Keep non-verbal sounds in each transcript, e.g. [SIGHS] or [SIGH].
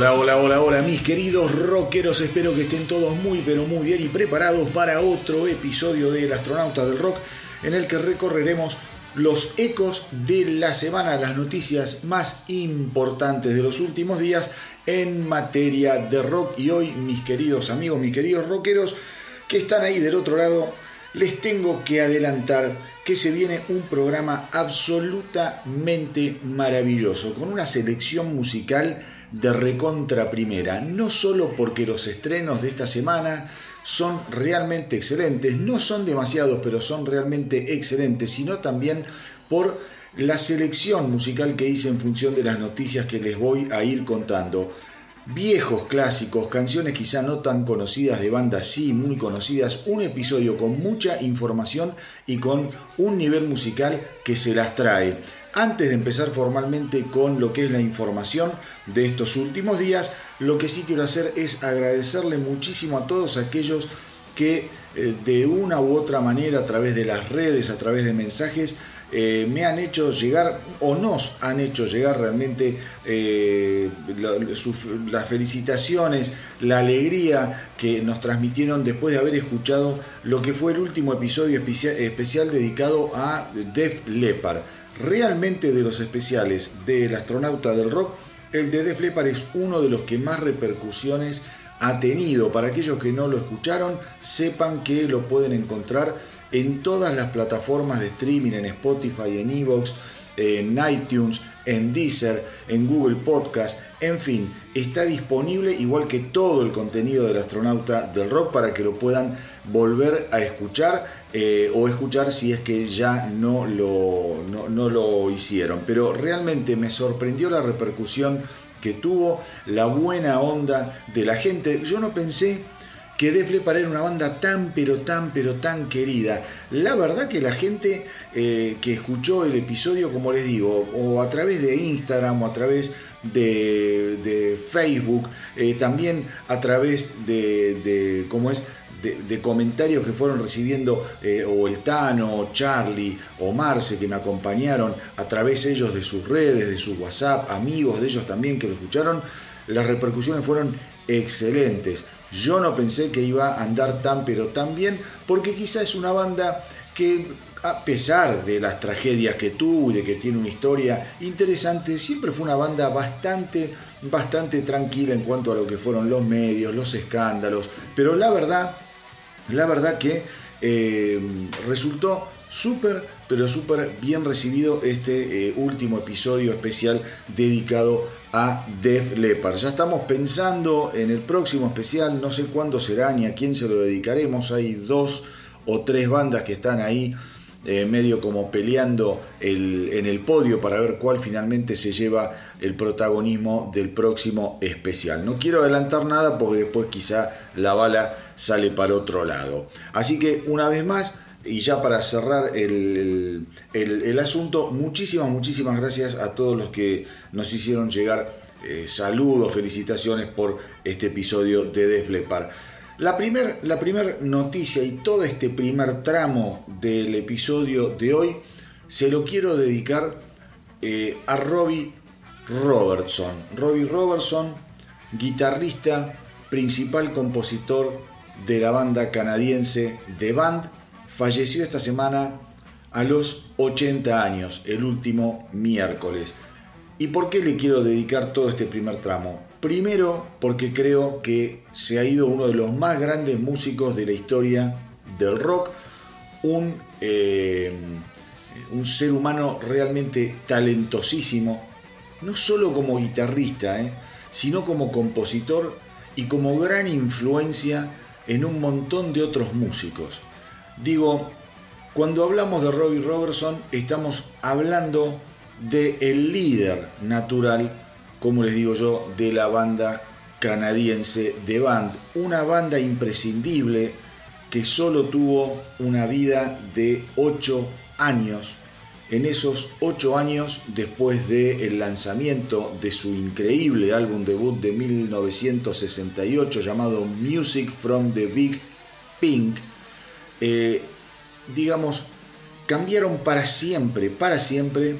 Hola, hola, hola, hola, mis queridos rockeros. Espero que estén todos muy, pero muy bien y preparados para otro episodio del Astronauta del Rock en el que recorreremos los ecos de la semana, las noticias más importantes de los últimos días en materia de rock. Y hoy, mis queridos amigos, mis queridos rockeros que están ahí del otro lado, les tengo que adelantar que se viene un programa absolutamente maravilloso, con una selección musical de recontra primera, no solo porque los estrenos de esta semana son realmente excelentes, no son demasiados, pero son realmente excelentes, sino también por la selección musical que hice en función de las noticias que les voy a ir contando viejos clásicos, canciones quizá no tan conocidas de bandas, sí muy conocidas, un episodio con mucha información y con un nivel musical que se las trae. Antes de empezar formalmente con lo que es la información de estos últimos días, lo que sí quiero hacer es agradecerle muchísimo a todos aquellos que eh, de una u otra manera, a través de las redes, a través de mensajes, eh, me han hecho llegar o nos han hecho llegar realmente eh, las felicitaciones, la alegría que nos transmitieron después de haber escuchado lo que fue el último episodio especial, especial dedicado a Def Leppard. Realmente de los especiales del astronauta del rock, el de Def Leppard es uno de los que más repercusiones ha tenido. Para aquellos que no lo escucharon, sepan que lo pueden encontrar en todas las plataformas de streaming, en Spotify, en Evox, en iTunes, en Deezer, en Google Podcast, en fin, está disponible igual que todo el contenido del astronauta del rock para que lo puedan volver a escuchar eh, o escuchar si es que ya no lo, no lo hicieron. Pero realmente me sorprendió la repercusión que tuvo, la buena onda de la gente. Yo no pensé que Def Leppard era una banda tan pero tan pero tan querida. La verdad que la gente eh, que escuchó el episodio, como les digo, o a través de Instagram o a través de, Facebook, eh, también a través de, ¿cómo es? De, comentarios que fueron recibiendo eh, o el Tano, Charlie o Marce que me acompañaron a través ellos de sus redes, de su WhatsApp, amigos de ellos también que lo escucharon, las repercusiones fueron excelentes. Yo no pensé que iba a andar tan pero tan bien, porque quizá es una banda que a pesar de las tragedias que tuvo de que tiene una historia interesante, siempre fue una banda bastante, bastante tranquila en cuanto a lo que fueron los medios, los escándalos, pero la verdad, la verdad que eh, resultó súper, pero súper bien recibido este eh, último episodio especial dedicado a Def Leppard. Ya estamos pensando en el próximo especial, no sé cuándo será ni a quién se lo dedicaremos. Hay dos o tres bandas que están ahí eh, medio como peleando en el podio para ver cuál finalmente se lleva el protagonismo del próximo especial. No quiero adelantar nada porque después quizá la bala sale para otro lado. Así que una vez más, y ya para cerrar el, asunto, muchísimas, muchísimas gracias a todos los que nos hicieron llegar eh, saludos, felicitaciones por este episodio de Desflepar. La primera la primer noticia y todo este primer tramo del episodio de hoy se lo quiero dedicar eh, a Robbie Robertson. Robbie Robertson, guitarrista, principal compositor de la banda canadiense The Band, falleció esta semana a los 80 años, el último miércoles. ¿Y por qué le quiero dedicar todo este primer tramo? Primero porque creo que se ha ido uno de los más grandes músicos de la historia del rock, un, eh, ser humano realmente talentosísimo, no solo como guitarrista, eh, sino como compositor y como gran influencia en un montón de otros músicos. Digo, cuando hablamos de Robbie Robertson, estamos hablando de el líder natural, como les digo yo, de la banda canadiense de Band, una banda imprescindible que solo tuvo una vida de 8 años. En esos 8 años, después del lanzamiento de su increíble álbum debut de 1968 llamado Music from the Big Pink, eh, digamos, cambiaron para siempre, para siempre,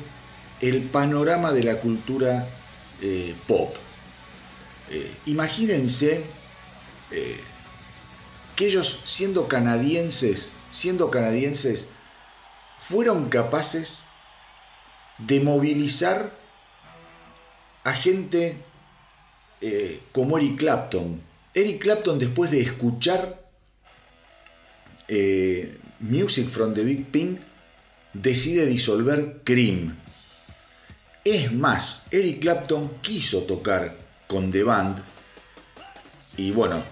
el panorama de la cultura eh, pop. eh, imagínense eh, que ellos siendo canadienses, siendo canadienses, fueron capaces de movilizar a gente como Eric Clapton. Eric Clapton después de escuchar Music from the Big Pink decide disolver Cream. Es más, Eric Clapton quiso tocar con The Band y bueno,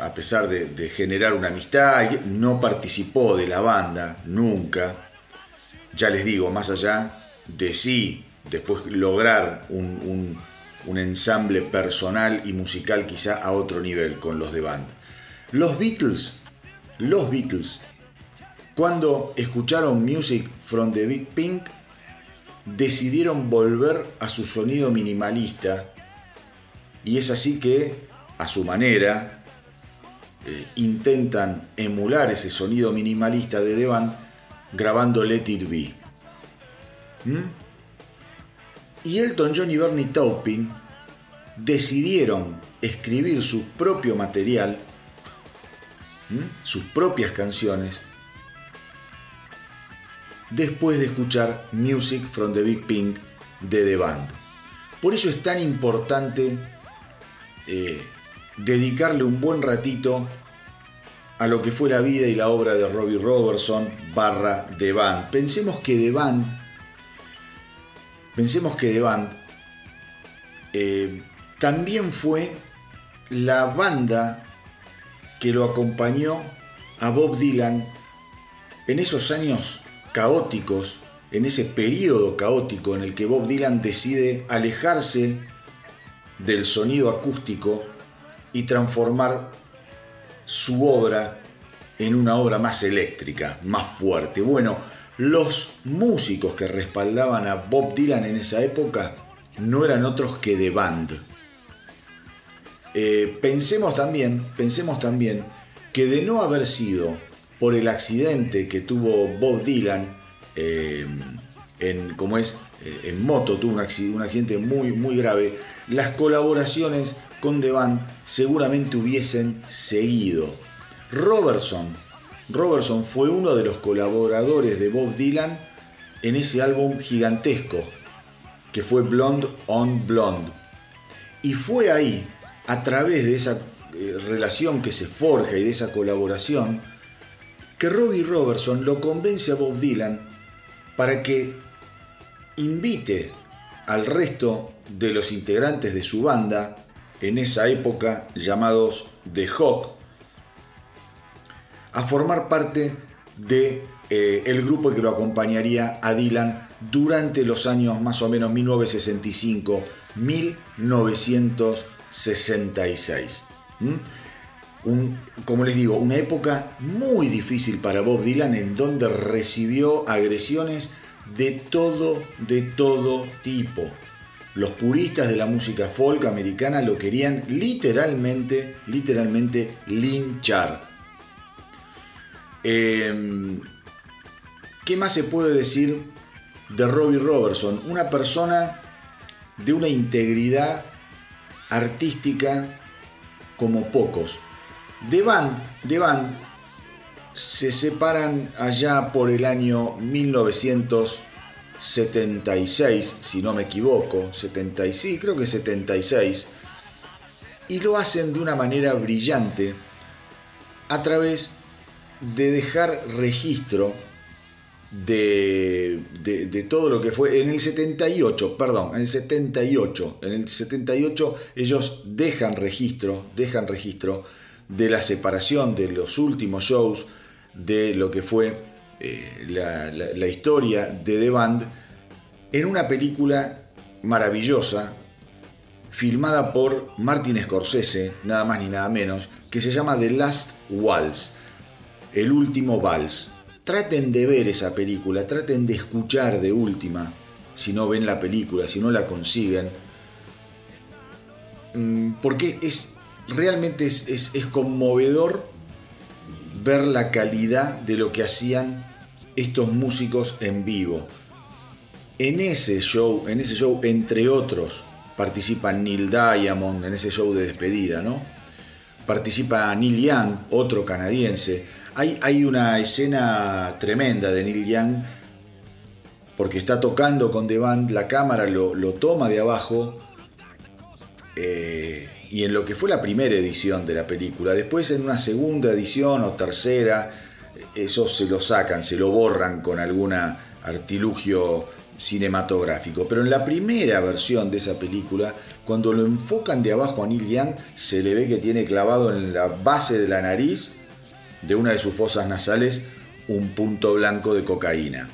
a pesar de, generar una amistad, no participó de la banda nunca. Ya les digo, más allá de sí, después lograr un, ensamble personal y musical quizá a otro nivel con los de band. Los Beatles, los Beatles cuando escucharon Music from the Big Pink, decidieron volver a su sonido minimalista y es así que, a su manera, eh, intentan emular ese sonido minimalista de Band grabando Let It Be. ¿Mm? Y Elton John y Bernie Taupin decidieron escribir su propio material, sus propias canciones, después de escuchar Music from the Big Pink de The Band. Por eso es tan importante eh, dedicarle un buen ratito a lo que fue la vida y la obra de Robbie Robertson barra The Band. Pensemos que The Band, pensemos que The Band eh, también fue la banda que lo acompañó a Bob Dylan en esos años caóticos, en ese periodo caótico en el que Bob Dylan decide alejarse del sonido acústico y transformar su obra en una obra más eléctrica, más fuerte. Bueno, los músicos que respaldaban a Bob Dylan en esa época no eran otros que The Band. Eh, pensemos también, pensemos también que de no haber sido por el accidente que tuvo Bob Dylan eh, en, como es, eh, en moto, tuvo un accidente, muy, muy grave, las colaboraciones con The Band seguramente hubiesen seguido. Robertson, Robertson fue uno de los colaboradores de Bob Dylan en ese álbum gigantesco que fue Blonde on Blonde. Y fue ahí, a través de esa eh, relación que se forja y de esa colaboración, que Robbie Robertson lo convence a Bob Dylan para que invite al resto de los integrantes de su banda, en esa época llamados The Hawk, a formar parte de eh, el grupo que lo acompañaría a Dylan durante los años más o menos 1965-1966 como les digo, una época muy difícil para Bob Dylan en donde recibió agresiones de todo, de todo tipo. Los puristas de la música folk americana lo querían literalmente, literalmente linchar. Em, ¿Qué más se puede decir de Robbie Robertson? Una persona de una integridad artística como pocos The Band, The Band se separan allá por el año 1976, si no me equivoco, 76, creo que 76, y lo hacen de una manera brillante a través de dejar registro de, de, de, todo lo que fue en el 78, perdón, en el 78, en el 78 ellos dejan registro, dejan registro de la separación de los últimos shows de lo que fue eh, la, historia de The Band en una película maravillosa filmada por Martin Scorsese, nada más ni nada menos, que se llama The Last Waltz, el último vals. Traten de ver esa película, traten de escuchar de última, si no ven la película, si no la consiguen, mm, porque es realmente es, conmovedor ver la calidad de lo que hacían estos músicos en vivo. En ese show, en ese show, entre otros, participa Neil Diamond en ese show de despedida, ¿no? Participa Neil Young, otro canadiense. Hay, hay una escena tremenda de Neil Young porque está tocando con The Band, la cámara lo, toma de abajo eh, y en lo que fue la primera edición de la película, después en una segunda edición o tercera, eso se lo sacan, se lo borran con algún artilugio cinematográfico. Pero en la primera versión de esa película, cuando lo enfocan de abajo a Neil Young, se le ve que tiene clavado en la base de la nariz de una de sus fosas nasales un punto blanco de cocaína.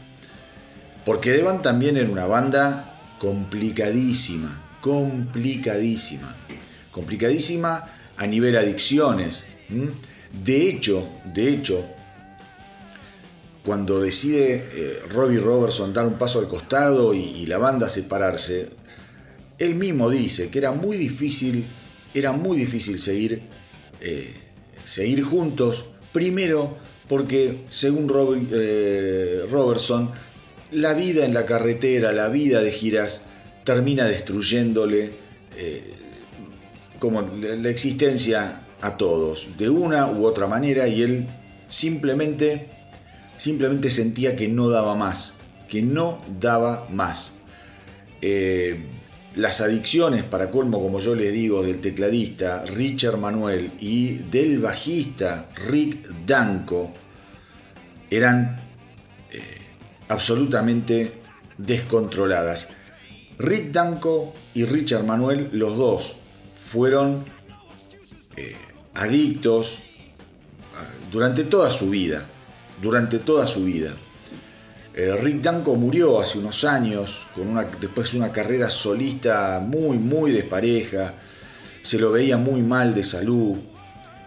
Porque Devan también era una banda complicadísima, complicadísima, complicadísima a nivel adicciones. De hecho, de hecho, cuando decide eh, Robbie Robertson dar un paso al costado y, la banda separarse, él mismo dice que era muy difícil, era muy difícil seguir, eh, seguir juntos, primero porque según Robbie, eh, Robertson, la vida en la carretera, la vida de giras, termina destruyéndole como la existencia a todos, de una u otra manera, y él simplemente, simplemente sentía que no daba más, que no daba más. Eh, las adicciones, para colmo, como yo les digo, del tecladista Richard Manuel y del bajista Rick Danko, eran absolutamente descontroladas. Rick Danko y Richard Manuel, los dos, fueron eh, adictos ah, durante toda su vida, durante toda su vida. Eh, Rick Danko murió hace unos años, con una, después de una carrera solista muy, muy despareja, se lo veía muy mal de salud.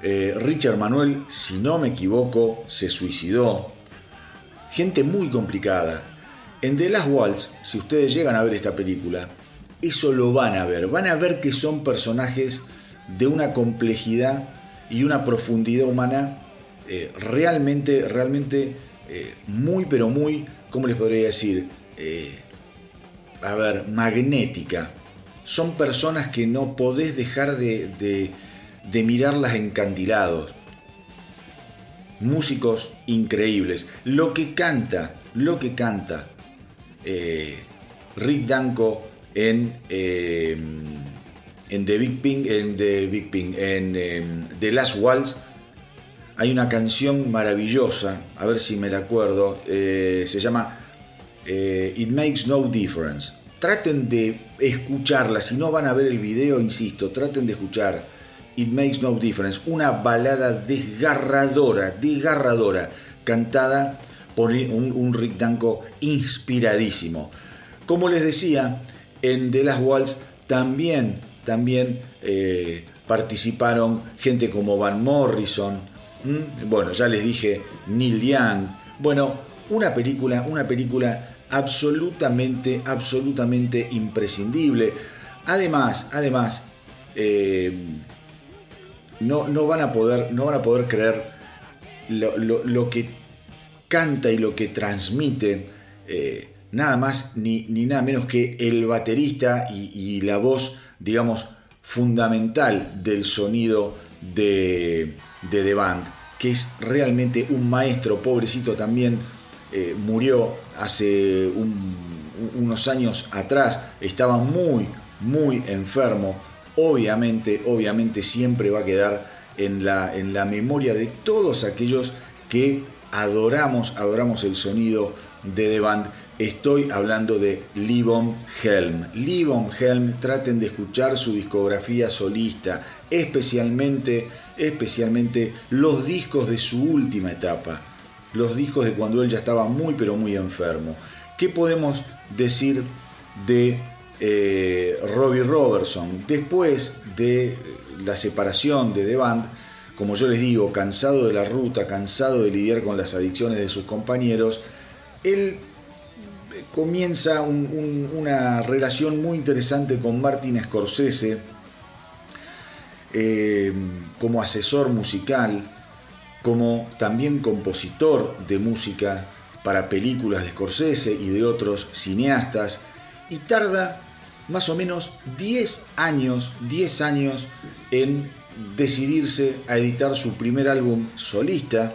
Eh, Richard Manuel, si no me equivoco, se suicidó gente muy complicada. En The Last Waltz, si ustedes llegan a ver esta película, eso lo van a ver. Van a ver que son personajes de una complejidad y una profundidad humana eh, realmente, realmente eh, muy, pero muy, ¿cómo les podría decir? Eh, a ver, magnética. Son personas que no podés dejar de, de, mirarlas encandilados músicos increíbles. Lo que canta, lo que canta Rick Danko en, eh, en The Big Ping, en The Big Ping, en em, The Last Waltz, hay una canción maravillosa, a ver si me la acuerdo, eh, se llama It Makes No Difference. Traten de escucharla, si no van a ver el video, insisto, traten de escuchar It Makes No Difference, una balada desgarradora, desgarradora, cantada por un, Rick Danko inspiradísimo. Como les decía, en The Last Waltz también, también eh, participaron gente como Van Morrison, bueno, ya les dije Neil Young, bueno, una película, una película absolutamente, absolutamente imprescindible. Además, además, eh, no, van, a poder, no van a poder creer lo, que canta y lo que transmite eh, nada más ni, nada menos que el baterista y, la voz, digamos, fundamental del sonido de, de The Band, que es realmente un maestro, pobrecito también, eh, murió hace unos años atrás, estaba muy, muy enfermo, obviamente, obviamente siempre va a quedar en la, en la memoria de todos aquellos que adoramos, adoramos el sonido de The Band. Estoy hablando de Livon Helm. Livon Helm, traten de escuchar su discografía solista, especialmente, especialmente los discos de su última etapa, los discos de cuando él ya estaba muy pero muy enfermo. ¿Qué podemos decir de eh, Robbie Robertson. Después de la separación de The Band, como yo les digo, cansado de la ruta, cansado de lidiar con las adicciones de sus compañeros, él comienza una relación muy interesante con Martin Scorsese eh, como asesor musical, como también compositor de música para películas de Scorsese y de otros cineastas, y tarda más o menos 10 años, 10 años en decidirse a editar su primer álbum solista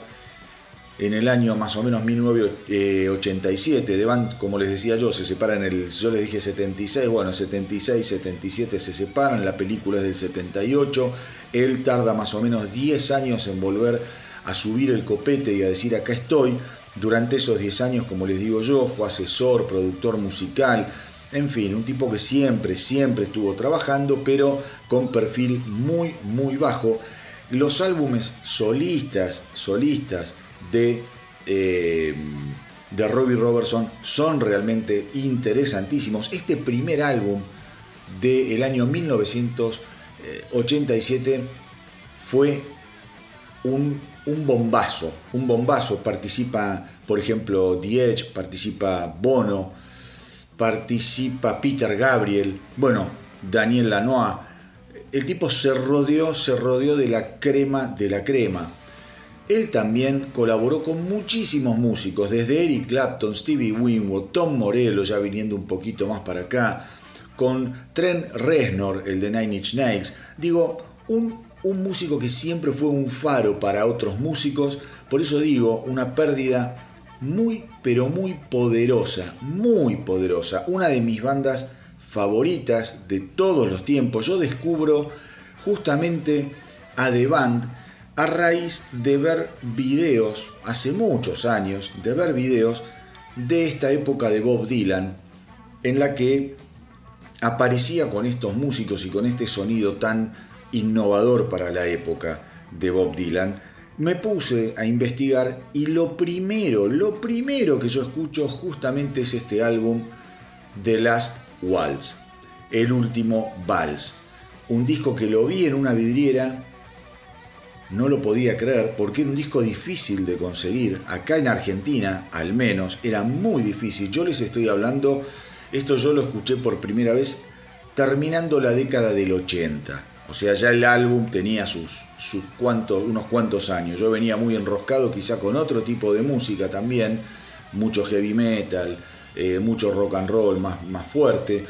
en el año más o menos 1987. De Band, como les decía yo, se separan en el. Yo les dije 76, bueno, 76, 77 se separan, la película es del 78. Él tarda más o menos 10 años en volver a subir el copete y a decir acá estoy. Durante esos 10 años, como les digo yo, fue asesor, productor musical, en fin, un tipo que siempre, siempre estuvo trabajando, pero con perfil muy, muy bajo. Los álbumes solistas, solistas de, eh, de Robbie Robertson son realmente interesantísimos. Este primer álbum del año 1987 fue un, un, bombazo, un bombazo. Participa, por ejemplo, The Edge, participa Bono, participa Peter Gabriel, bueno, Daniel Lanois. El tipo se rodeó, se rodeó de la crema de la crema. Él también colaboró con muchísimos músicos, desde Eric Clapton, Stevie Winwood, Tom Morello, ya viniendo un poquito más para acá, con Trent Reznor, el de Nine Inch Nails. Digo, un, un músico que siempre fue un faro para otros músicos, por eso digo, una pérdida muy, pero muy poderosa, muy poderosa. Una de mis bandas favoritas de todos los tiempos. Yo descubro justamente a The Band a raíz de ver videos, hace muchos años, de ver videos de esta época de Bob Dylan, en la que aparecía con estos músicos y con este sonido tan innovador para la época de Bob Dylan me puse a investigar y lo primero, lo primero que yo escucho justamente es este álbum The Last Waltz, el último vals. Un disco que lo vi en una vidriera, no lo podía creer porque era un disco difícil de conseguir. Acá en Argentina, al menos, era muy difícil. Yo les estoy hablando, esto yo lo escuché por primera vez terminando la década del 80. O sea, ya el álbum tenía sus sus cuantos, unos cuantos años. Yo venía muy enroscado quizá con otro tipo de música también, mucho heavy metal, eh, mucho rock and roll más, más fuerte.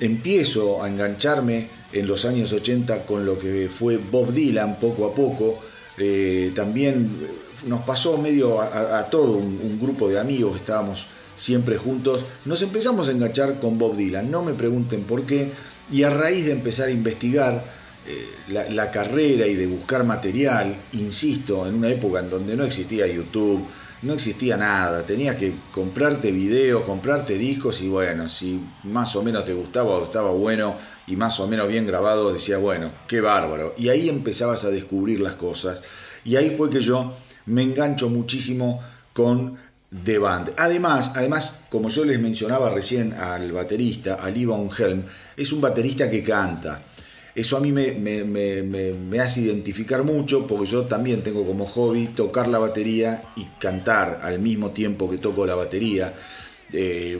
Empiezo a engancharme en los años 80 con lo que fue Bob Dylan poco a poco. Eh, también nos pasó medio a, todo un, un, grupo de amigos, estábamos siempre juntos, nos empezamos a enganchar con Bob Dylan, no me pregunten por qué, y a raíz de empezar a investigar, eh, la, carrera y de buscar material, insisto, en una época en donde no existía YouTube, no existía nada, tenías que comprarte videos, comprarte discos y bueno, si más o menos te gustaba o estaba bueno y más o menos bien grabado, decías, bueno, qué bárbaro. Y ahí empezabas a descubrir las cosas. Y ahí fue que yo me engancho muchísimo con The Band. Además, además, como yo les mencionaba recién al baterista, al Ivan Helm, es un baterista que canta. Eso a mí me, hace identificar mucho porque yo también tengo como hobby tocar la batería y cantar al mismo tiempo que toco la batería. Eh,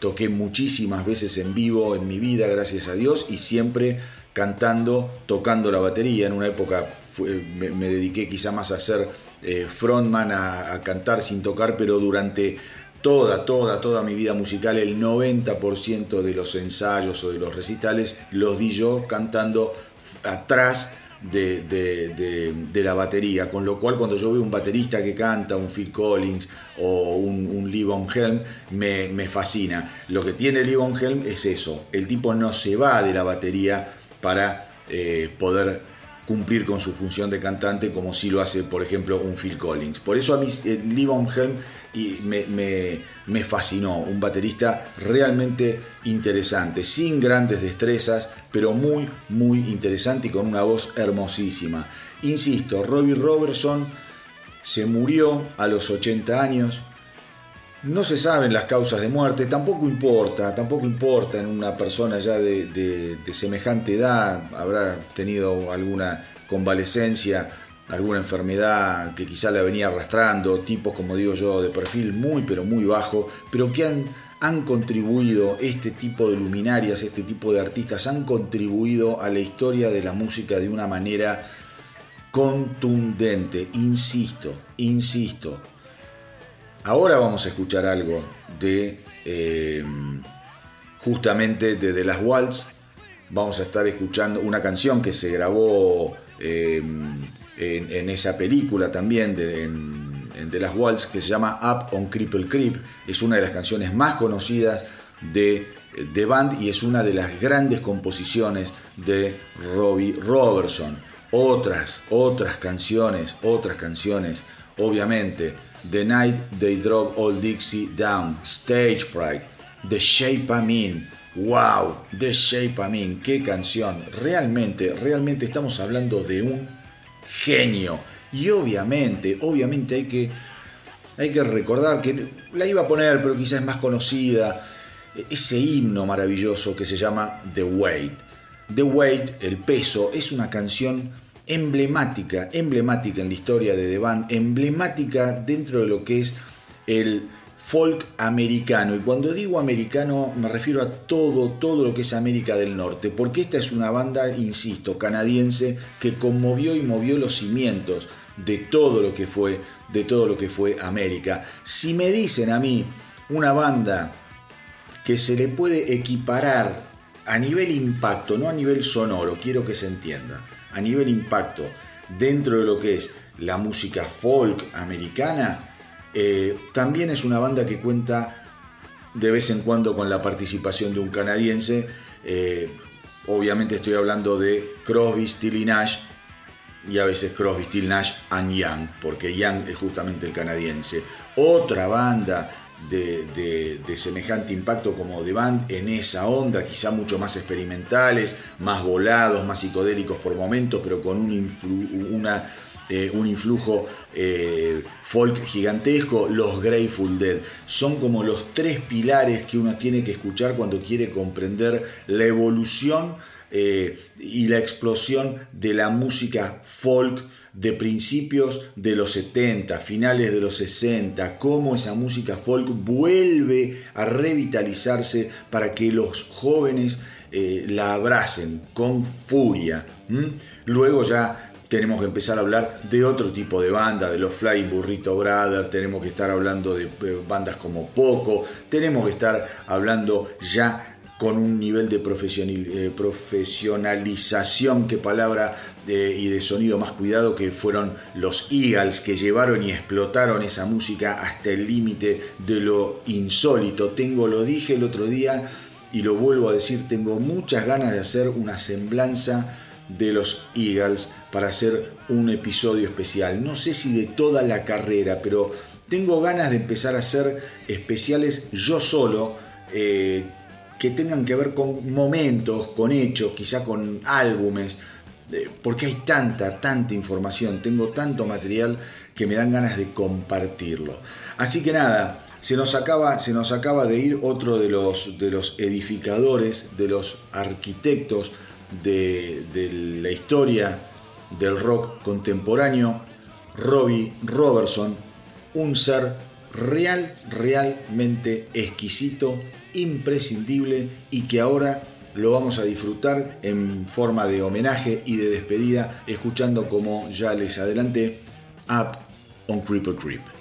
toqué muchísimas veces en vivo en mi vida, gracias a Dios, y siempre cantando, tocando la batería. En una época me, dediqué quizá más a ser eh, frontman, a cantar sin tocar, pero durante toda, toda, toda mi vida musical, el 90% de los ensayos o de los recitales los di yo cantando atrás de, la batería, con lo cual cuando yo veo un baterista que canta, un Phil Collins o un, Lee Von Helm, me, fascina. Lo que tiene Lee Von Helm es eso, el tipo no se va de la batería para eh, poder cumplir con su función de cantante como si lo hace, por ejemplo, un Phil Collins. Por eso a mí eh, Lee Von Helm me, me, fascinó, un baterista realmente interesante, sin grandes destrezas, pero muy, muy interesante y con una voz hermosísima. Insisto, Robbie Robertson se murió a los 80 años, no se saben las causas de muerte, tampoco importa, tampoco importa en una persona ya de, semejante edad, habrá tenido alguna convalecencia, alguna enfermedad que quizá la venía arrastrando, tipos como digo yo, de perfil muy pero muy bajo, pero que han, han contribuido, este tipo de luminarias, este tipo de artistas, han contribuido a la historia de la música de una manera contundente, insisto, insisto, Ahora vamos a escuchar algo de eh, justamente de The Last Waltz. Vamos a estar escuchando una canción que se grabó em, en, esa película también de, en, en Waltz que se llama Up on Cripple Creep. Es una de las canciones más conocidas de The Band y es una de las grandes composiciones de Robbie Robertson. Otras, otras canciones, otras canciones, obviamente. The Night They Drop All Dixie Down, Stage Fright, The Shape I'm In. ¡Wow! The Shape I'm In, qué canción. Realmente, realmente estamos hablando de un genio. Y obviamente, obviamente hay que, hay que recordar que la iba a poner, pero quizás es más conocida ese himno maravilloso que se llama The Weight. The Weight, el peso, es una canción emblemática, emblemática en la historia de The Band, emblemática dentro de lo que es el folk americano. Y cuando digo americano me refiero a todo, todo lo que es América del Norte, porque esta es una banda, insisto, canadiense que conmovió y movió los cimientos de todo lo que fue, de todo lo que fue América. Si me dicen a mí una banda que se le puede equiparar a nivel impacto, no a nivel sonoro, quiero que se entienda, a nivel impacto dentro de lo que es la música folk americana, eh, también es una banda que cuenta de vez en cuando con la participación de un canadiense. Eh, obviamente estoy hablando de Crosby, Still y Nash y a veces Crosby, Still Nash and Young, porque Young es justamente el canadiense. Otra banda de, semejante impacto como The Band en esa onda, quizá mucho más experimentales, más volados, más psicodélicos por momentos, pero con un, una, eh, un influjo eh, folk gigantesco, los Grateful Dead. Son como los tres pilares que uno tiene que escuchar cuando quiere comprender la evolución eh, y la explosión de la música folk de principios de los 70, finales de los 60, cómo esa música folk vuelve a revitalizarse para que los jóvenes la abracen con furia. Luego ya tenemos que empezar a hablar de otro tipo de banda, de los Flying Burrito Brothers, tenemos que estar hablando de eh, bandas como Poco, tenemos que estar hablando ya con un nivel de eh, profesionalización, qué palabra, y de sonido más cuidado que fueron los Eagles que llevaron y explotaron esa música hasta el límite de lo insólito. Tengo, lo dije el otro día y lo vuelvo a decir, tengo muchas ganas de hacer una semblanza de los Eagles para hacer un episodio especial. No sé si de toda la carrera, pero tengo ganas de empezar a hacer especiales yo solo. Eh, que tengan que ver con momentos, con hechos, quizá con álbumes, porque hay tanta, tanta información, tengo tanto material que me dan ganas de compartirlo. Así que nada, se nos acaba, se nos acaba de ir otro de los, de los edificadores, de los arquitectos de, la historia del rock contemporáneo, Robbie Robertson, un ser real, realmente exquisito, imprescindible y que ahora lo vamos a disfrutar en forma de homenaje y de despedida, escuchando como ya les adelanté, Up on Creeper Creep.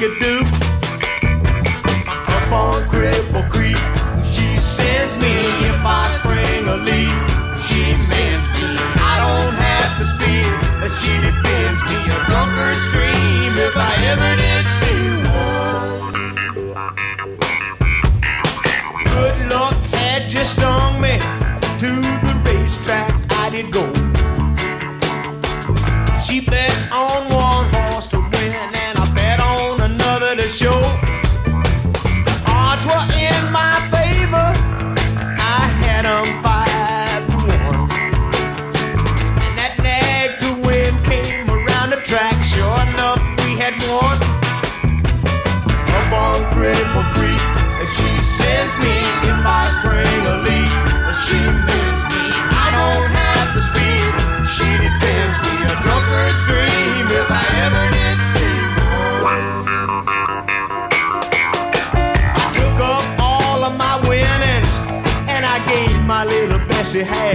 Could do. Up on Cripple Creek, she sends me if I spring a leak. She mends me, I don't have to speak. She defends me, a drunkard stream if I ever did see one. Good luck had just stung me to the racetrack. I did go. She bet she had.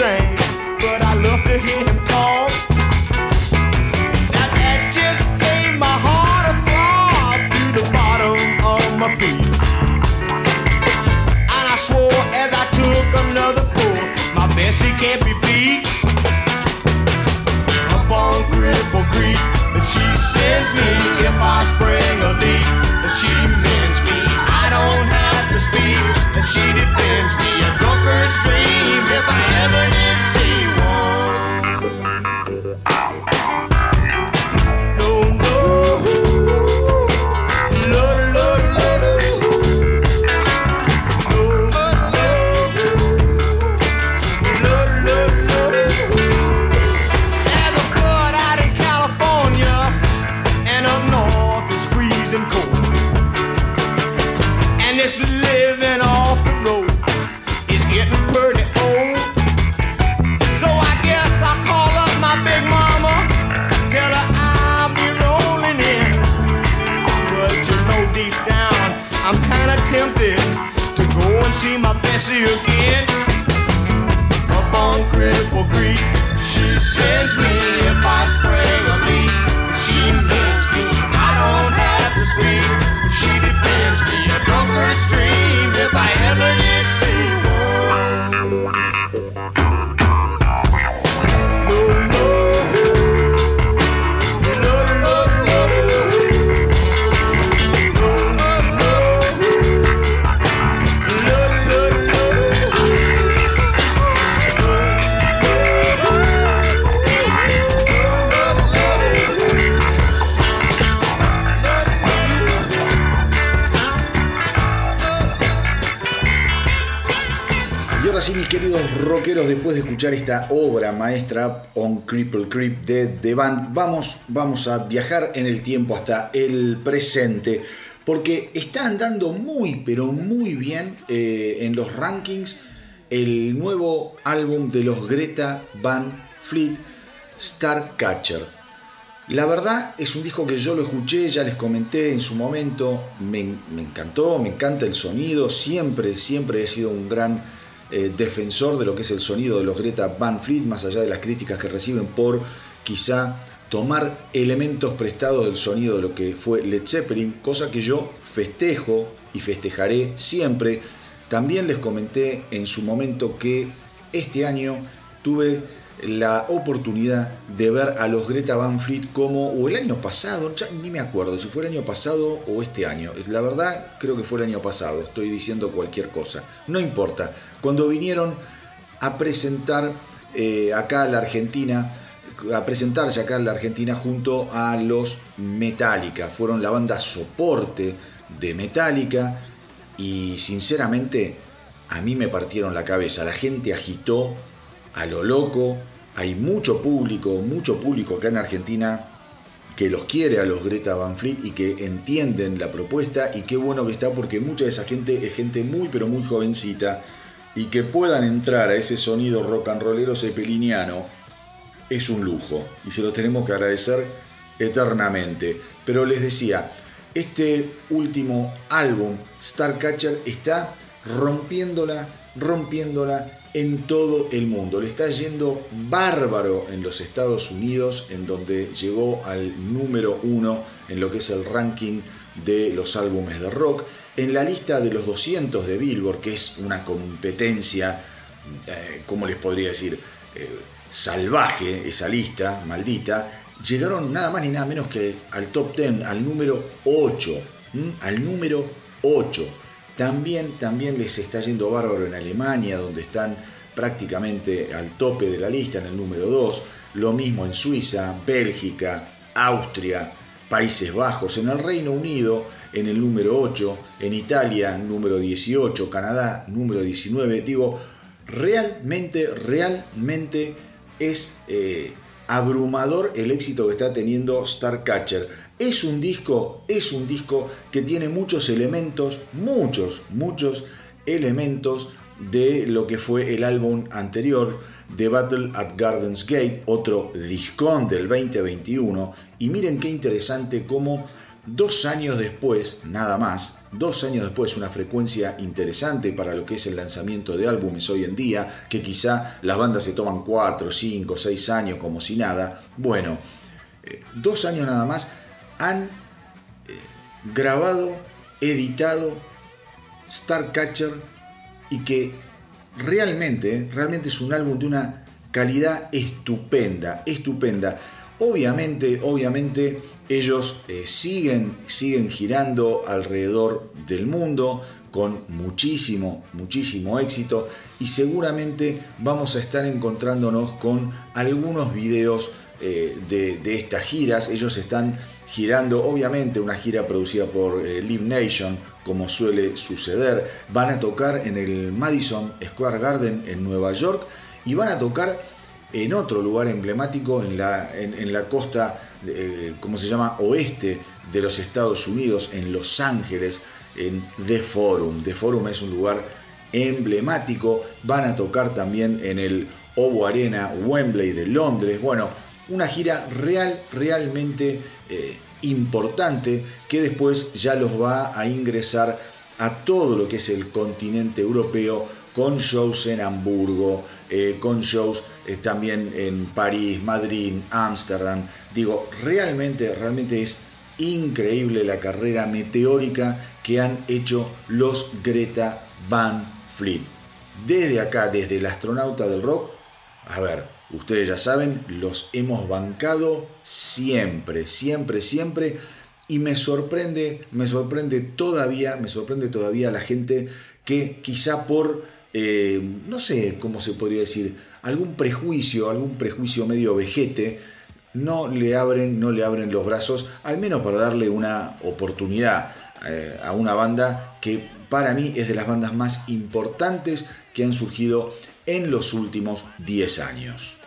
same. Esta obra maestra On Cripple Creep de The Band, vamos, vamos a viajar en el tiempo hasta el presente, porque está andando muy, pero muy bien eh, en los rankings el nuevo álbum de los Greta Van Fleet, Starcatcher. La verdad es un disco que yo lo escuché, ya les comenté en su momento, me, me encantó, me encanta el sonido, siempre, siempre he sido un gran eh, defensor de lo que es el sonido de los Greta Van Fleet, más allá de las críticas que reciben por quizá tomar elementos prestados del sonido de lo que fue Led Zeppelin, cosa que yo festejo y festejaré siempre. También les comenté en su momento que este año tuve la oportunidad de ver a los Greta Van Fleet como, o el año pasado, ni me acuerdo si fue el año pasado o este año. La verdad creo que fue el año pasado, estoy diciendo cualquier cosa. No importa, cuando vinieron a presentar eh, acá a la Argentina, a presentarse acá en la Argentina junto a los Metallica. Fueron la banda soporte de Metallica y sinceramente a mí me partieron la cabeza. La gente agitó a lo loco. Hay mucho público, mucho público acá en Argentina que los quiere a los Greta Van Fleet y que entienden la propuesta y qué bueno que está porque mucha de esa gente es gente muy pero muy jovencita y que puedan entrar a ese sonido rock and rollero cepeliniano es un lujo y se lo tenemos que agradecer eternamente. Pero les decía, este último álbum, Starcatcher, está rompiéndola, rompiéndola en todo el mundo. Le está yendo bárbaro en los Estados Unidos, en donde llegó al número uno en lo que es el ranking de los álbumes de rock. En la lista de los 200 de Billboard, que es una competencia, eh, ¿cómo les podría decir? Eh, salvaje esa lista, maldita, llegaron nada más ni nada menos que al top 10, al número 8. ¿m? Al número 8. También, también les está yendo bárbaro en Alemania, donde están prácticamente al tope de la lista en el número 2. Lo mismo en Suiza, Bélgica, Austria, Países Bajos, en el Reino Unido en el número 8, en Italia número 18, Canadá número 19. Digo, realmente, realmente es eh, abrumador el éxito que está teniendo Starcatcher. Es un disco, es un disco que tiene muchos elementos, muchos, muchos elementos de lo que fue el álbum anterior, The Battle at Gardens Gate, otro discón del 2021. Y miren qué interesante cómo dos años después, nada más, dos años después, una frecuencia interesante para lo que es el lanzamiento de álbumes hoy en día, que quizá las bandas se toman cuatro, cinco, seis años como si nada. Bueno, eh, dos años nada más han eh, grabado, editado Starcatcher y que realmente, realmente es un álbum de una calidad estupenda, estupenda. Obviamente, obviamente ellos eh, siguen, siguen girando alrededor del mundo con muchísimo, muchísimo éxito y seguramente vamos a estar encontrándonos con algunos videos eh, de, estas giras. Ellos están girando, obviamente, una gira producida por eh, Live Nation, como suele suceder. Van a tocar en el Madison Square Garden en Nueva York y van a tocar en otro lugar emblemático en la, en, la costa, eh, ¿cómo se llama?, oeste de los Estados Unidos, en Los Ángeles, en The Forum. The Forum es un lugar emblemático. Van a tocar también en el Ovo Arena Wembley de Londres. Bueno, una gira real, realmente eh, importante que después ya los va a ingresar a todo lo que es el continente europeo con shows en Hamburgo, eh, con shows eh, también en París, Madrid, Ámsterdam. Digo, realmente, realmente es increíble la carrera meteórica que han hecho los Greta Van Fleet. Desde acá, desde el astronauta del rock, a ver, ustedes ya saben, los hemos bancado siempre, siempre, siempre. Y me sorprende, me sorprende todavía, me sorprende todavía la gente que quizá por eh, no sé cómo se podría decir, algún prejuicio, algún prejuicio medio vejete, no le abren, no le abren los brazos, al menos para darle una oportunidad eh, a una banda que para mí es de las bandas más importantes que han surgido en los últimos 10 años.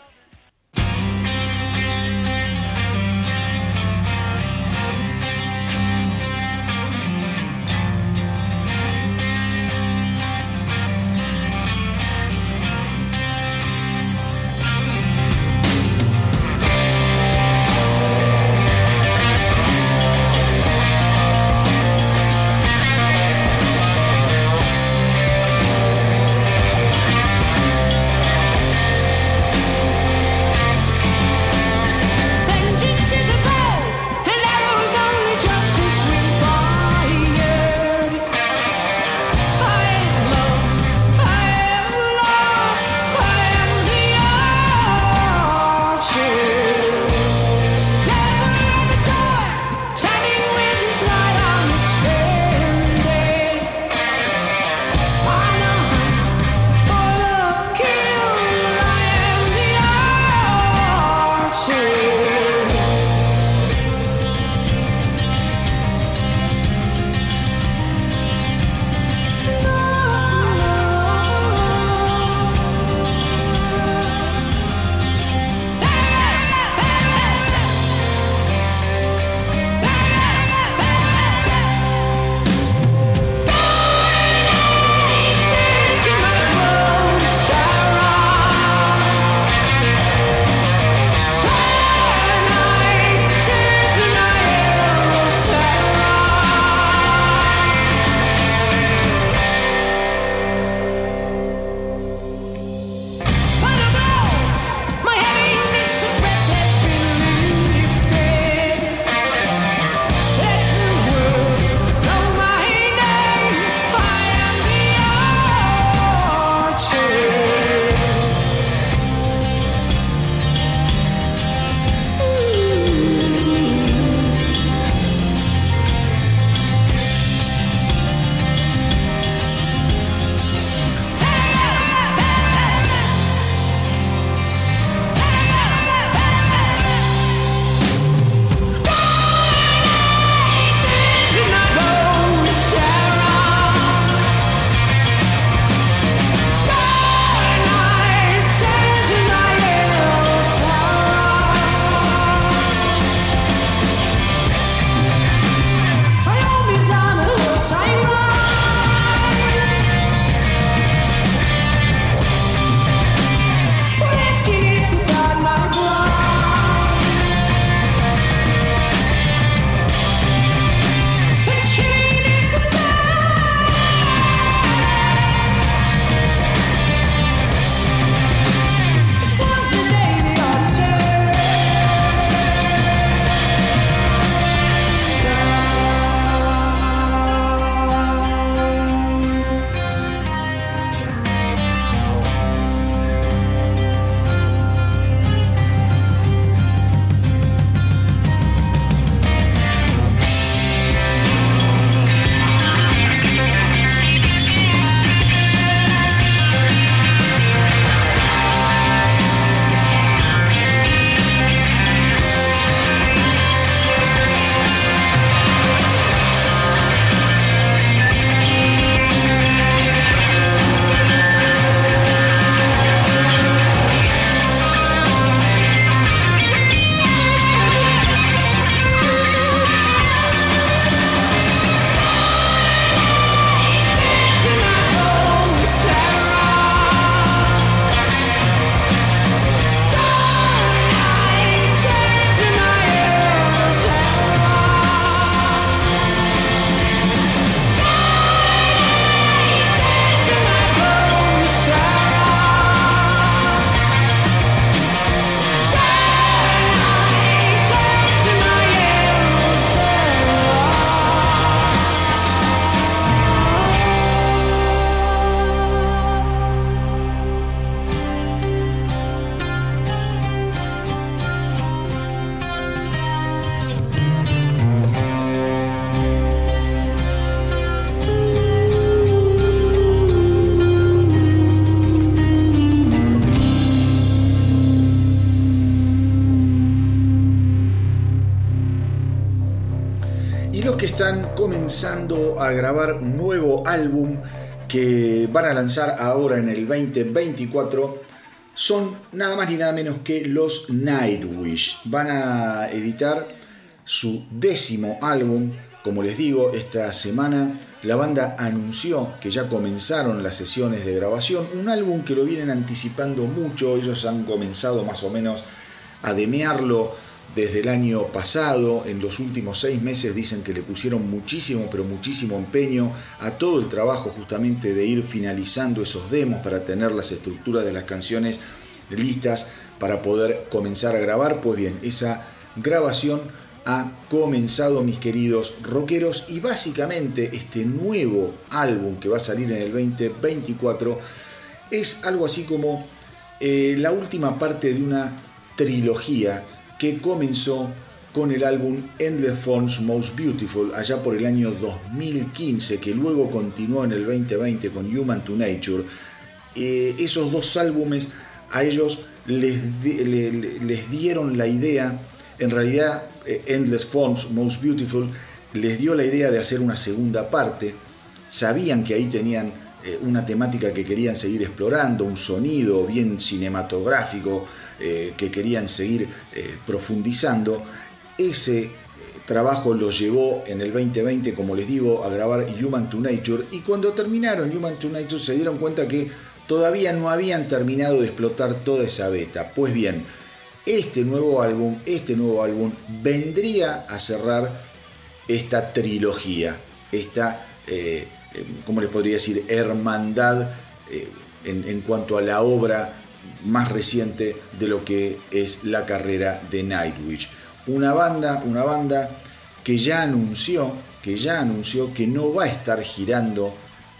Grabar un nuevo álbum que van a lanzar ahora en el 2024 son nada más ni nada menos que los Nightwish. Van a editar su décimo álbum. Como les digo, esta semana la banda anunció que ya comenzaron las sesiones de grabación. Un álbum que lo vienen anticipando mucho. Ellos han comenzado más o menos a demearlo desde el año pasado. En los últimos seis meses dicen que le pusieron muchísimo, pero muchísimo empeño a todo el trabajo justamente de ir finalizando esos demos para tener las estructuras de las canciones listas para poder comenzar a grabar. Pues bien, esa grabación ha comenzado, mis queridos rockeros, y básicamente este nuevo álbum que va a salir en el 2024 es algo así como eh, la última parte de una trilogía que comenzó con el álbum Endless Forms Most Beautiful allá por el año 2015, que luego continuó en el 2020 con Human to Nature. Eh, esos dos álbumes a ellos les, les dieron la idea, en realidad eh, Endless Forms Most Beautiful les dio la idea de hacer una segunda parte, sabían que ahí tenían eh, una temática que querían seguir explorando, un sonido bien cinematográfico, eh, que querían seguir eh, profundizando. Ese eh, trabajo lo llevó en el 2020, como les digo, a grabar Human to Nature y cuando terminaron Human to Nature se dieron cuenta que todavía no habían terminado de explotar toda esa beta. Pues bien, este nuevo álbum, este nuevo álbum vendría a cerrar esta trilogía, esta, eh, ¿cómo les podría decir?, hermandad en cuanto a la obra más reciente de lo que es la carrera de Nightwish. Una banda, una banda que ya anunció, que ya anunció que no va a estar girando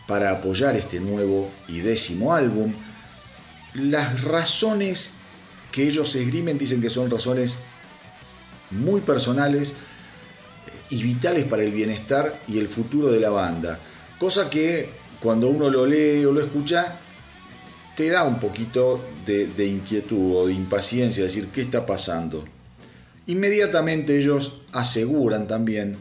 para apoyar este nuevo y décimo álbum. Las razones que ellos esgrimen dicen que son razones muy personales y vitales para el bienestar y el futuro de la banda. Cosa que cuando uno lo lee o lo escucha te da un poquito de, inquietud o de impaciencia, decir, ¿qué está pasando? Inmediatamente ellos aseguran también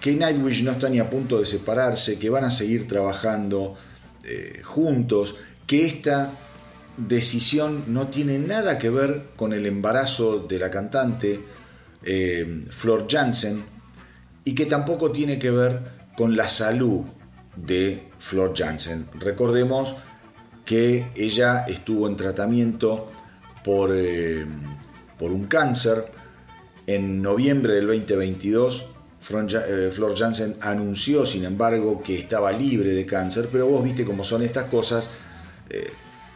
que Nightwish no está ni a punto de separarse, que van a seguir trabajando eh, juntos, que esta decisión no tiene nada que ver con el embarazo de la cantante eh, Flor Jansen y que tampoco tiene que ver con la salud de Flor Jansen. Recordemos que ella estuvo en tratamiento por, eh, por un cáncer. En noviembre del 2022, eh, Flor Jansen anunció, sin embargo, que estaba libre de cáncer, pero vos viste cómo son estas cosas. Eh,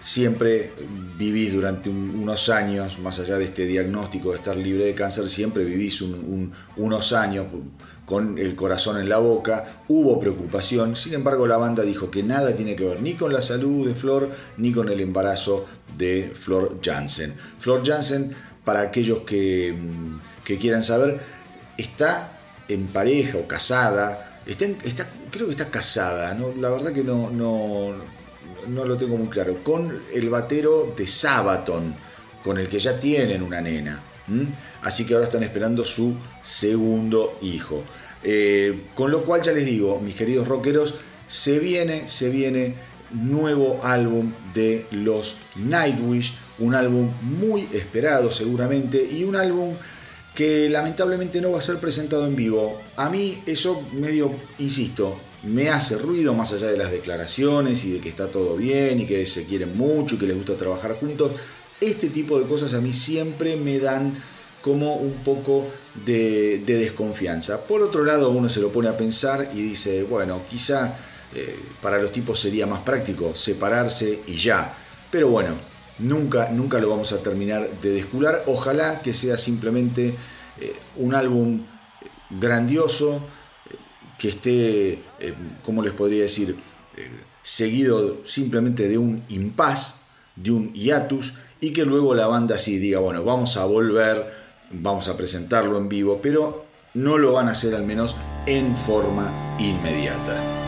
siempre vivís durante unos años, más allá de este diagnóstico de estar libre de cáncer, siempre vivís unos años con el corazón en la boca, hubo preocupación, sin embargo la banda dijo que nada tiene que ver ni con la salud de Flor ni con el embarazo de Flor Jansen. Flor Jansen, para aquellos que, mm, quieran saber, está en pareja o casada, creo que está casada, ¿no? la verdad que no, no, no lo tengo muy claro, con el batero de Sabaton, con el que ya tienen una nena. Así que ahora están esperando su segundo hijo. Eh, con lo cual ya les digo, mis queridos rockeros, se viene, se viene nuevo álbum de los Nightwish, un álbum muy esperado seguramente y un álbum que lamentablemente no va a ser presentado en vivo. A mí eso medio, insisto, me hace ruido más allá de las declaraciones y de que está todo bien y que se quieren mucho y que les gusta trabajar juntos. Este tipo de cosas a mí siempre me dan como un poco de, desconfianza. Por otro lado, uno se lo pone a pensar y dice, bueno, quizá eh, para los tipos sería más práctico separarse y ya. Pero bueno, nunca, nunca lo vamos a terminar de descular. Ojalá que sea simplemente eh, un álbum grandioso, que esté, eh, ¿cómo les podría decir?, seguido simplemente de un impas, de un hiatus, y que luego la banda sí diga, bueno, vamos a volver vamos a presentarlo en vivo, pero no lo van a hacer al menos en forma inmediata.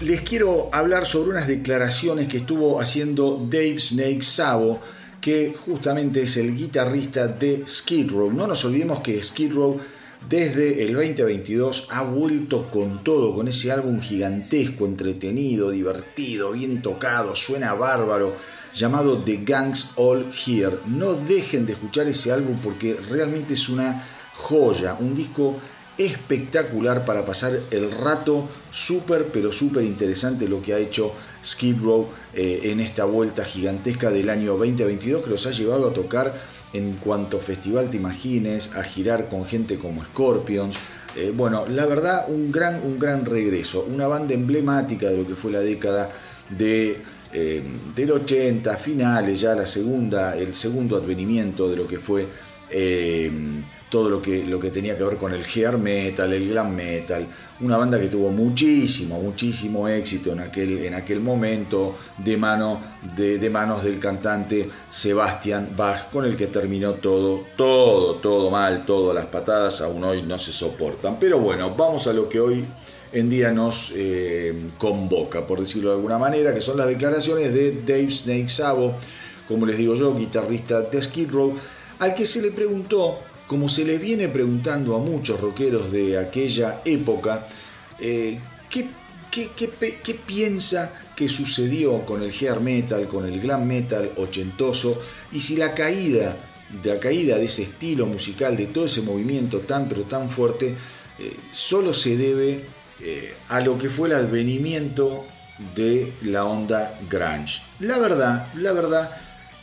Les quiero hablar sobre unas declaraciones que estuvo haciendo Dave Snake Sabo, que justamente es el guitarrista de Skid Row. No nos olvidemos que Skid Row desde el 2022 ha vuelto con todo, con ese álbum gigantesco, entretenido, divertido, bien tocado, suena bárbaro, llamado The Gangs All Here. No dejen de escuchar ese álbum porque realmente es una joya, un disco espectacular para pasar el rato, súper pero súper interesante lo que ha hecho Skid Row eh, en esta vuelta gigantesca del año 2022 que los ha llevado a tocar en cuanto festival te imagines, a girar con gente como Scorpions. Eh, bueno, la verdad, un gran, un gran regreso, una banda emblemática de lo que fue la década de, eh, del 80, finales, ya la segunda, el segundo advenimiento de lo que fue todo lo que, lo que tenía que ver con el hair metal, el glam metal, una banda que tuvo muchísimo, muchísimo éxito en aquel, en aquel momento de, mano, de, manos del cantante Sebastian Bach, con el que terminó todo, todo, todo mal, todas las patadas, aún hoy no se soportan. Pero bueno, vamos a lo que hoy en día nos eh, convoca, por decirlo de alguna manera, que son las declaraciones de Dave Snake Sabo, como les digo yo, guitarrista de Skid Row, al que se le preguntó como se le viene preguntando a muchos rockeros de aquella época, eh, ¿qué, piensa que sucedió con el hair metal, con el glam metal ochentoso, y si la caída, de la caída de ese estilo musical, de todo ese movimiento tan pero tan fuerte, eh, solo se debe eh, a lo que fue el advenimiento de la onda grunge. La verdad, la verdad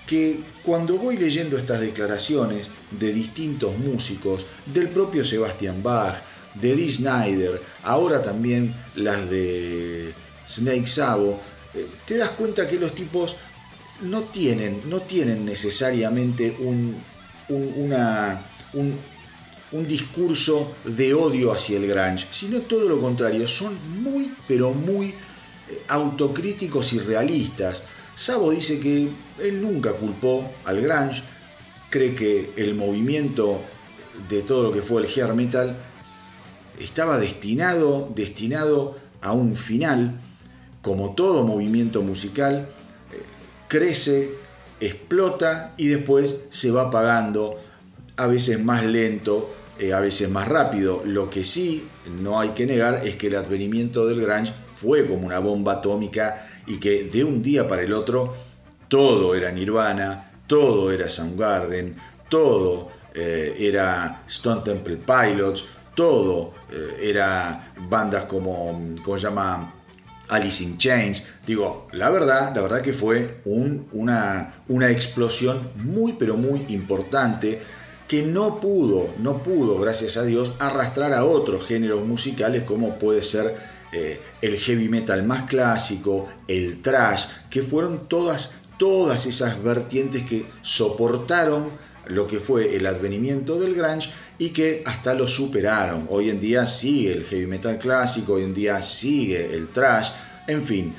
que cuando voy leyendo estas declaraciones de distintos músicos, del propio Sebastian Bach, de Dee Snyder, ahora también las de Snake Sabo, eh, te das cuenta que los tipos no tienen, no tienen necesariamente un, una, un, un discurso de odio hacia el grunge, sino todo lo contrario, son muy, pero muy eh, autocríticos y realistas. Sabo dice que él nunca culpó al grunge, cree que el movimiento de todo lo que fue el hair metal estaba destinado, destinado a un final, como todo movimiento musical, eh, crece, explota y después se va apagando, a veces más lento, eh, a veces más rápido. Lo que sí no hay que negar es que el advenimiento del grunge fue como una bomba atómica y que de un día para el otro todo era Nirvana, todo era Soundgarden, todo eh, era Stone Temple Pilots, todo eh, era bandas como, se llama Alice in Chains. Digo, la verdad, la verdad que fue una, una explosión muy pero muy importante que no pudo, no pudo, gracias a Dios, arrastrar a otros géneros musicales como puede ser eh, el heavy metal más clásico, el trash, que fueron todas, todas esas vertientes que soportaron lo que fue el advenimiento del grunge y que hasta lo superaron. Hoy en día sigue el heavy metal clásico, hoy en día sigue el trash, en fin.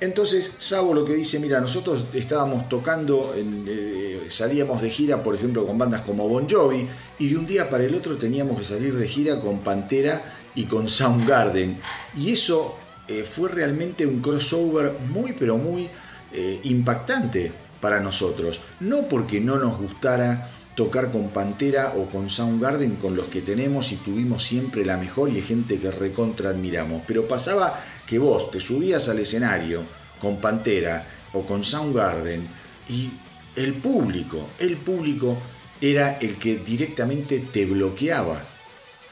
Entonces Sabo lo que dice, mira, nosotros estábamos tocando, eh, salíamos de gira, por ejemplo, con bandas como Bon Jovi, y de un día para el otro teníamos que salir de gira con Pantera y con Soundgarden. Y eso eh, fue realmente un crossover muy, pero muy eh, impactante para nosotros. No porque no nos gustara tocar con Pantera o con Soundgarden, con los que tenemos y tuvimos siempre la mejor y gente que recontra admiramos. Pero pasaba que vos te subías al escenario con Pantera o con Soundgarden y el público, el público era el que directamente te bloqueaba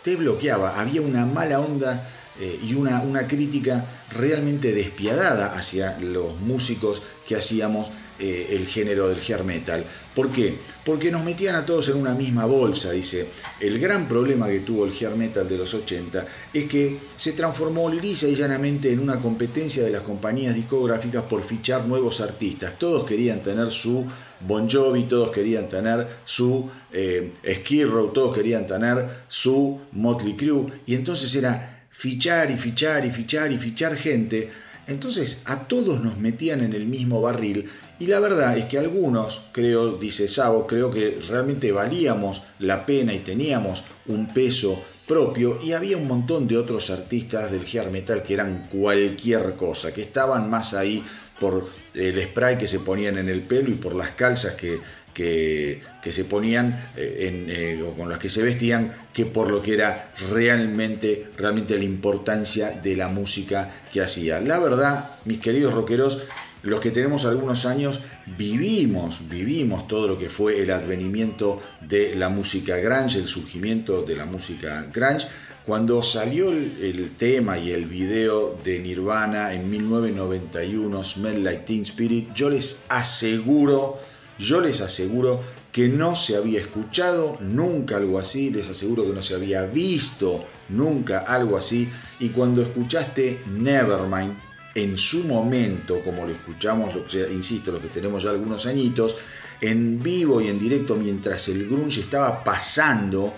te bloqueaba, había una mala onda eh, y una, una, crítica realmente despiadada hacia los músicos que hacíamos eh, el género del hair metal. ¿Por qué? Porque nos metían a todos en una misma bolsa, dice. El gran problema que tuvo el hair metal de los 80 es que se transformó lisa y llanamente en una competencia de las compañías discográficas por fichar nuevos artistas. Todos querían tener su Bon Jovi, todos querían tener su eh, Skid todos querían tener su Motley Crue, y entonces era fichar y fichar y fichar y fichar gente. Entonces a todos nos metían en el mismo barril. Y la verdad es que algunos, creo, dice Sabo, creo que realmente valíamos la pena y teníamos un peso propio. Y había un montón de otros artistas del hair metal que eran cualquier cosa, que estaban más ahí por el spray que se ponían en el pelo y por las calzas que, que, se ponían eh, eh, o con las que se vestían que por lo que era realmente, realmente la importancia de la música que hacía. La verdad, mis queridos rockeros, los que tenemos algunos años vivimos, vivimos todo lo que fue el advenimiento de la música grunge, el surgimiento de la música grunge. Cuando salió el, tema y el video de Nirvana en 1991, Smell Like Teen Spirit, yo les aseguro, yo les aseguro que no se había escuchado nunca algo así, les aseguro que no se había visto nunca algo así, y cuando escuchaste Nevermind, en su momento, como lo escuchamos, insisto, los que tenemos ya algunos añitos, en vivo y en directo mientras el grunge estaba pasando,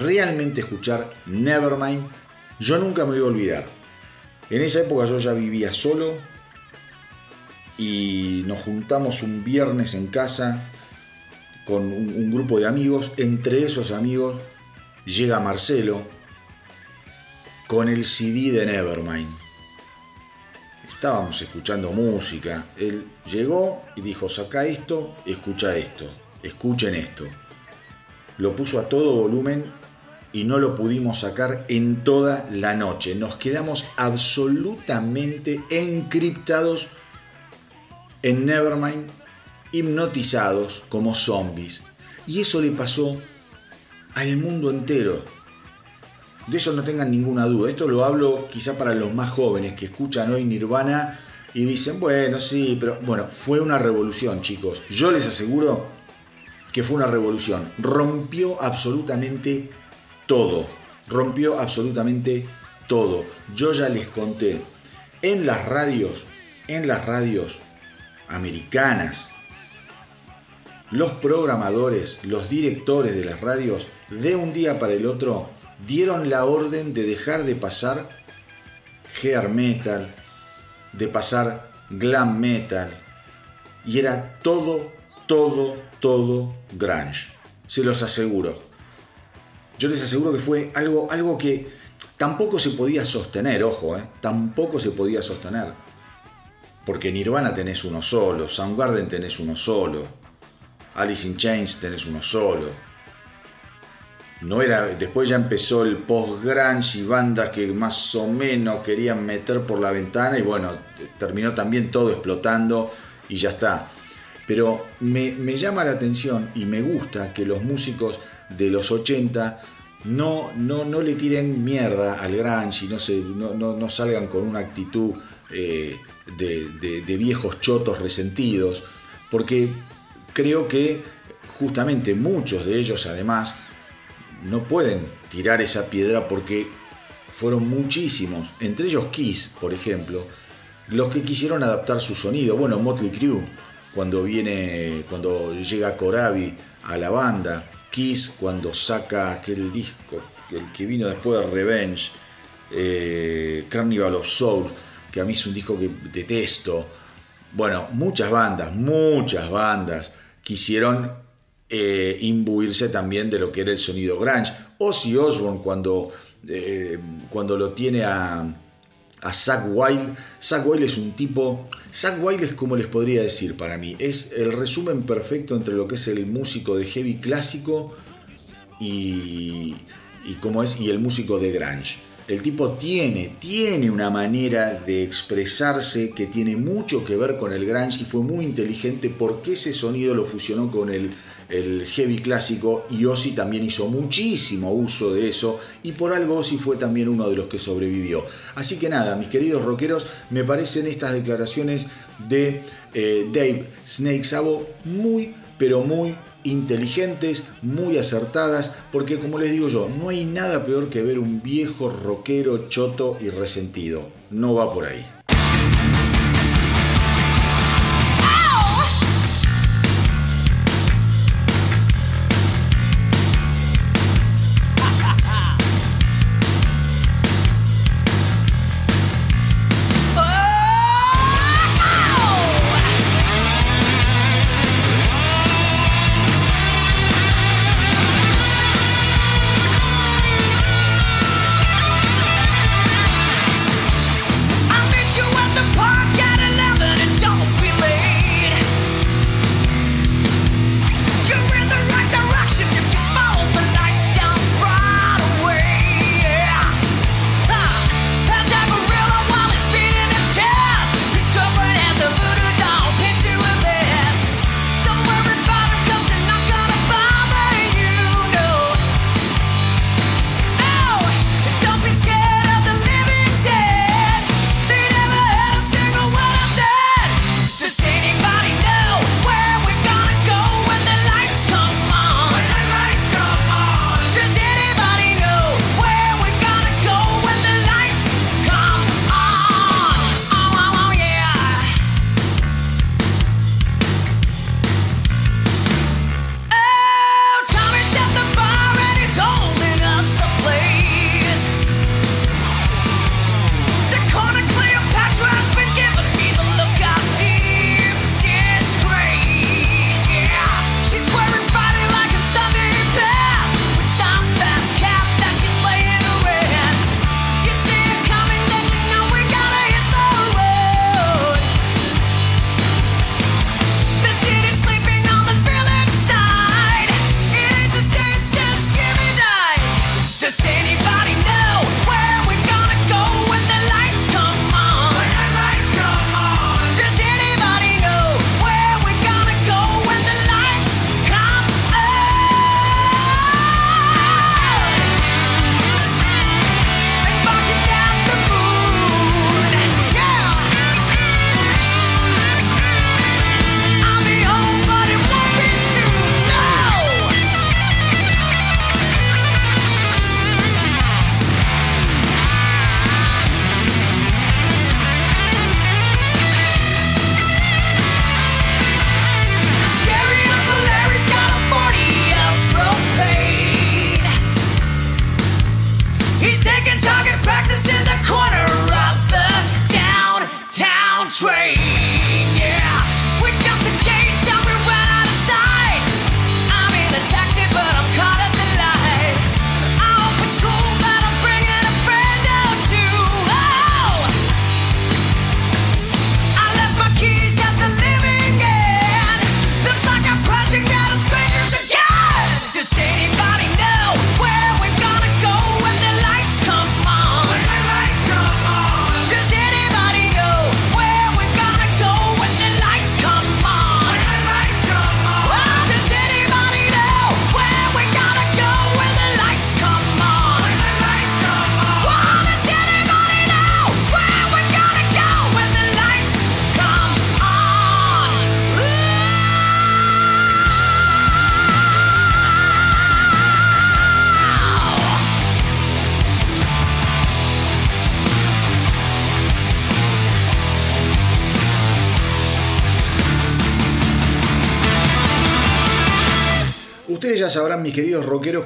realmente escuchar Nevermind, yo nunca me voy a olvidar. En esa época yo ya vivía solo y nos juntamos un viernes en casa con un, un grupo de amigos. Entre esos amigos llega Marcelo con el CD de Nevermind estábamos escuchando música. Él llegó y dijo, saca esto, escucha esto, escuchen esto. Lo puso a todo volumen y no lo pudimos sacar en toda la noche. Nos quedamos absolutamente encriptados en Nevermind, hipnotizados como zombies. Y eso le pasó al mundo entero. De eso no tengan ninguna duda. Esto lo hablo quizá para los más jóvenes que escuchan hoy Nirvana y dicen, bueno, sí, pero bueno, fue una revolución, chicos. Yo les aseguro que fue una revolución. Rompió absolutamente todo. Rompió absolutamente todo. Yo ya les conté en las radios, en las radios americanas, los programadores, los directores de las radios, de un día para el otro, dieron la orden de dejar de pasar hair metal, de pasar glam metal, y era todo, todo, todo grunge. Se los aseguro. Yo les aseguro que fue algo, algo que tampoco se podía sostener, ojo, eh, tampoco se podía sostener. Porque Nirvana tenés uno solo, Soundgarden tenés uno solo, Alice in Chains tenés uno solo, no era, después ya empezó el post-grunge y bandas que más o menos querían meter por la ventana y bueno, terminó también todo explotando y ya está. Pero me, llama la atención y me gusta que los músicos de los 80 no, no, no le tiren mierda al grunge y no, se, no, salgan con una actitud eh, de, de viejos chotos resentidos, porque creo que justamente muchos de ellos además no pueden tirar esa piedra porque fueron muchísimos, entre ellos Kiss, por ejemplo, los que quisieron adaptar su sonido. Bueno, Motley Crue, cuando viene, cuando llega Corabi a la banda, Kiss cuando saca aquel disco, el que vino después de Revenge, eh, Carnival of Soul, que a mí es un disco que detesto. Bueno, muchas bandas, muchas bandas quisieron eh, imbuirse también de lo que era el sonido grunge. Ozzy Osbourne cuando, eh, cuando lo tiene a, a Zach Wild. Zach Wild es un tipo... Zach Wild es como les podría decir para mí. Es el resumen perfecto entre lo que es el músico de heavy clásico y, y, es, y el músico de grunge. El tipo tiene, tiene una manera de expresarse que tiene mucho que ver con el grunge y fue muy inteligente porque ese sonido lo fusionó con el, el heavy clásico y Ozzy también hizo muchísimo uso de eso y por algo Ozzy fue también uno de los que sobrevivió. Así que nada, mis queridos rockeros, me parecen estas declaraciones de eh, Dave Snake Sabo muy, pero muy inteligentes, muy acertadas, porque como les digo yo, no hay nada peor que ver un viejo rockero choto y resentido. No va por ahí.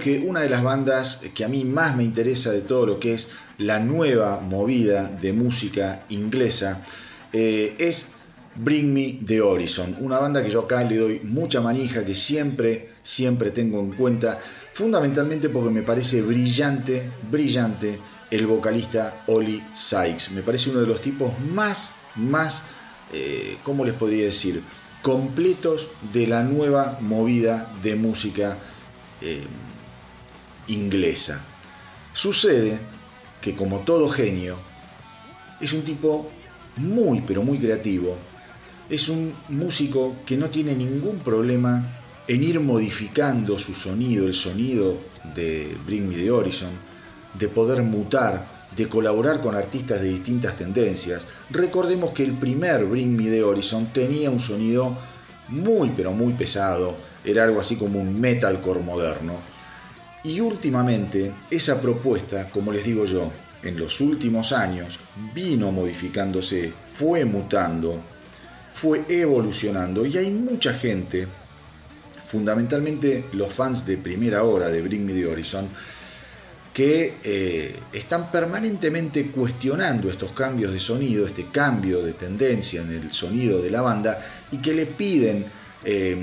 Que una de las bandas que a mí más me interesa de todo lo que es la nueva movida de música inglesa eh, es Bring Me the Horizon, una banda que yo acá le doy mucha manija, que siempre, siempre tengo en cuenta, fundamentalmente porque me parece brillante, brillante el vocalista Oli Sykes. Me parece uno de los tipos más, más, eh, ¿cómo les podría decir? Completos de la nueva movida de música eh, inglesa. Sucede que como todo genio, es un tipo muy, pero muy creativo. Es un músico que no tiene ningún problema en ir modificando su sonido, el sonido de Bring Me the Horizon, de poder mutar, de colaborar con artistas de distintas tendencias. Recordemos que el primer Bring Me the Horizon tenía un sonido muy pero muy pesado, era algo así como un metalcore moderno. Y últimamente esa propuesta, como les digo yo, en los últimos años vino modificándose, fue mutando, fue evolucionando y hay mucha gente, fundamentalmente los fans de primera hora de Bring Me the Horizon, que eh, están permanentemente cuestionando estos cambios de sonido, este cambio de tendencia en el sonido de la banda y que le piden eh,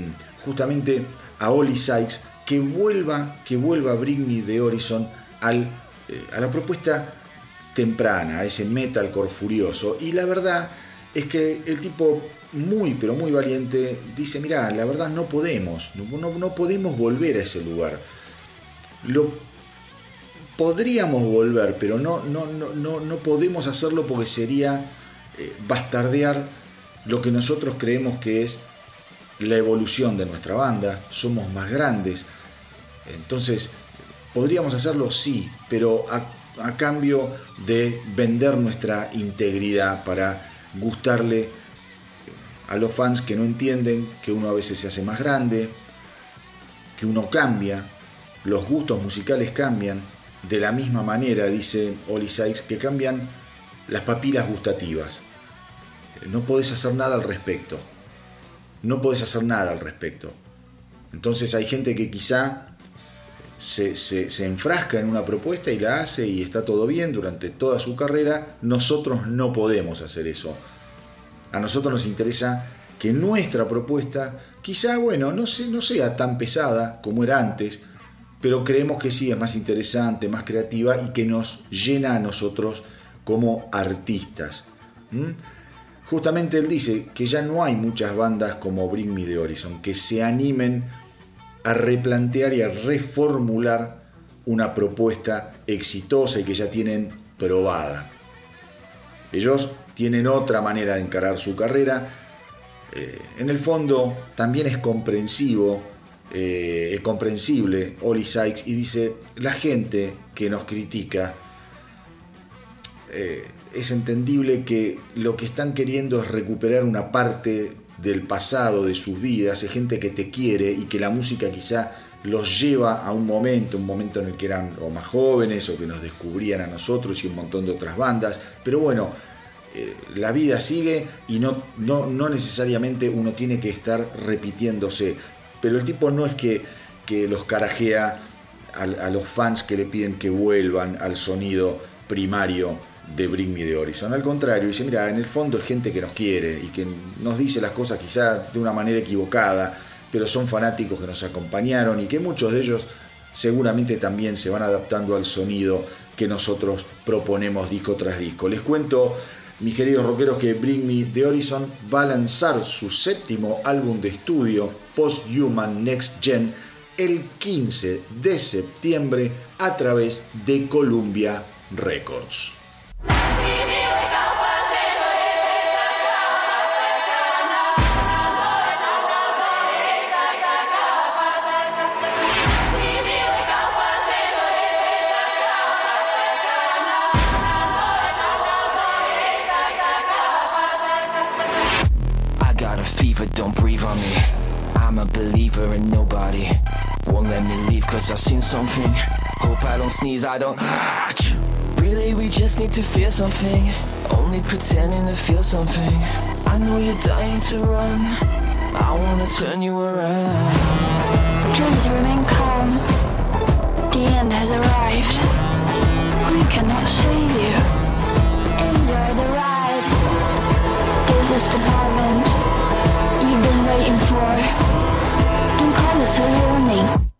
justamente a Oli Sykes que vuelva, que vuelva Bring Me the Horizon al, eh, a la propuesta temprana, a ese metalcore furioso. Y la verdad es que el tipo muy pero muy valiente dice, mira, la verdad no podemos, no, no podemos volver a ese lugar. Lo podríamos volver, pero no, no, no, no, podemos hacerlo porque sería eh, bastardear lo que nosotros creemos que es la evolución de nuestra banda, somos más grandes. Entonces, ¿podríamos hacerlo? Sí, pero a, cambio de vender nuestra integridad para gustarle a los fans que no entienden que uno a veces se hace más grande, que uno cambia, los gustos musicales cambian, de la misma manera, dice Oli Sykes, que cambian las papilas gustativas. No podés hacer nada al respecto. No podés hacer nada al respecto. Entonces hay gente que quizá se, se, enfrasca en una propuesta y la hace y está todo bien durante toda su carrera. Nosotros no podemos hacer eso. A nosotros nos interesa que nuestra propuesta, quizá, bueno, no, no sea tan pesada como era antes, pero creemos que sí, es más interesante, más creativa y que nos llena a nosotros como artistas. Justamente él dice que ya no hay muchas bandas como Bring Me the Horizon que se animen a replantear y a reformular una propuesta exitosa y que ya tienen probada. Ellos tienen otra manera de encarar su carrera. Eh, en el fondo también es comprensivo eh, es comprensible, Oli Sykes, y dice, la gente que nos critica, eh, es entendible que lo que están queriendo es recuperar una parte del pasado de sus vidas, es gente que te quiere y que la música quizá los lleva a un momento, un momento en el que eran o más jóvenes o que nos descubrían a nosotros y un montón de otras bandas, pero bueno, eh, la vida sigue y no, no, no necesariamente uno tiene que estar repitiéndose. Pero el tipo no es que, que los carajea a, los fans que le piden que vuelvan al sonido primario de Bring Me the Horizon. Al contrario, dice, mira, en el fondo es gente que nos quiere y que nos dice las cosas quizá de una manera equivocada, pero son fanáticos que nos acompañaron y que muchos de ellos seguramente también se van adaptando al sonido que nosotros proponemos disco tras disco. Les cuento mis queridos rockeros, que Bring Me the Horizon va a lanzar su séptimo álbum de estudio, Post-Human Next Gen, el 15 de septiembre a través de Columbia Records. Believer in nobody. Won't let me leave cause I've seen something. Hope I don't sneeze, I don't. [SIGHS] Really, we just need to feel something. Only pretending to feel something. I know you're dying to run. I wanna turn you around. Please remain calm. The end has arrived. We cannot save you. Enjoy the ride. This is the moment you've been waiting for. Don't call it a warning.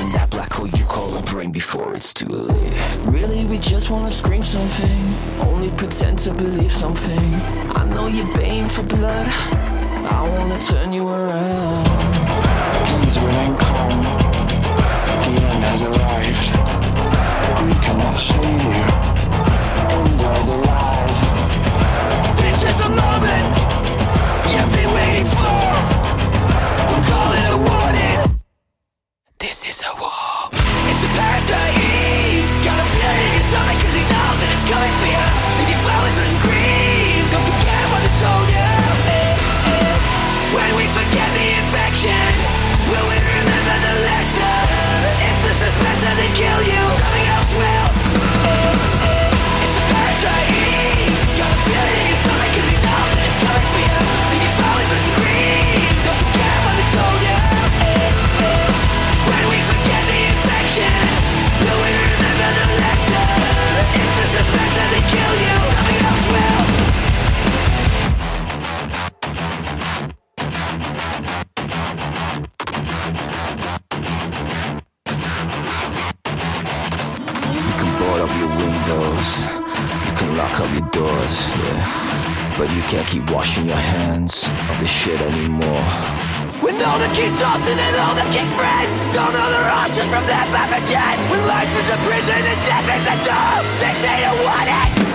In that black hole you call a brain before it's too late. Really, we just wanna scream something. Only pretend to believe something. I know you're baying for blood. I wanna turn you around. Please remain calm. The end has arrived. We cannot save you. Enjoy the ride. This is the moment you've been waiting for. We'll call it a. This is a war. It's a parasite. Can't keep washing your hands of this shit anymore. With all the key sauce and all the key friends Don't know the options from back again When life is a prison and death is a door They say you want it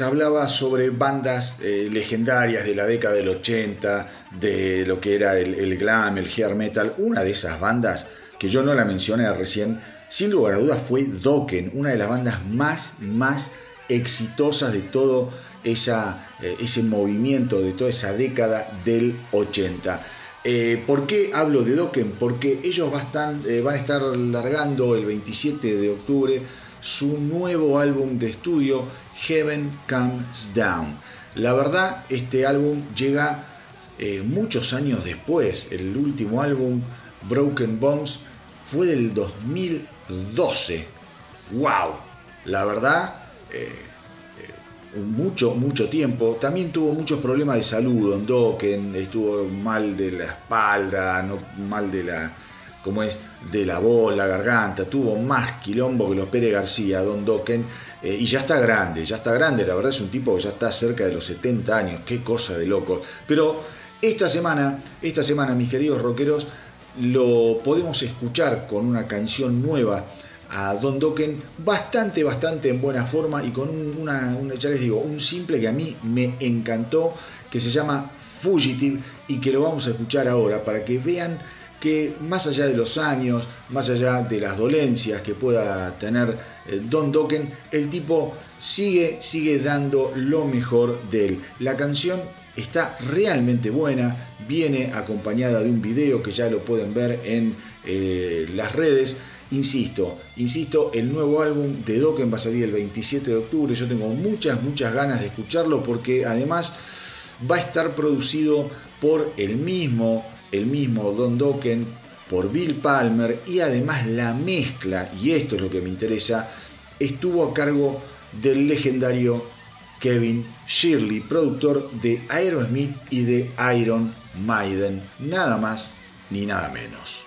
hablaba sobre bandas eh, legendarias de la década del 80, de lo que era el, el glam, el hair metal. Una de esas bandas, que yo no la mencioné recién, sin lugar a dudas fue Dokken, una de las bandas más, más exitosas de todo esa, eh, ese movimiento, de toda esa década del 80. Eh, ¿Por qué hablo de Dokken? Porque ellos bastan- eh, van a estar largando el 27 de octubre su nuevo álbum de estudio, Heaven Comes Down. La verdad, este álbum llega eh, muchos años después. El último álbum, Broken Bones, fue del 2012. ¡Wow! La verdad, eh, eh, mucho, mucho tiempo. También tuvo muchos problemas de salud, Don Dokken, estuvo mal de la espalda, no, mal de la, como es, de la voz, la garganta, tuvo más quilombo que los Pérez García, Don Dokken, eh, y ya está grande, ya está grande, la verdad es un tipo que ya está cerca de los 70 años, qué cosa de loco. Pero esta semana, esta semana, mis queridos rockeros, lo podemos escuchar con una canción nueva a Don Dokken bastante, bastante en buena forma y con una, ya les digo, un simple que a mí me encantó, que se llama Fugitive y que lo vamos a escuchar ahora para que vean que más allá de los años, más allá de las dolencias que pueda tener Don Dokken, el tipo sigue, sigue dando lo mejor de él. La canción está realmente buena, viene acompañada de un video que ya lo pueden ver en eh, las redes Insisto, insisto, el nuevo álbum de Dokken va a salir el 27 de octubre. Yo tengo muchas, muchas ganas de escucharlo porque además va a estar producido por el mismo, el mismo Don Dokken, por Bill Palmer y además la mezcla, y esto es lo que me interesa, estuvo a cargo del legendario Kevin Shirley, productor de Aerosmith y de Iron Maiden, nada más ni nada menos.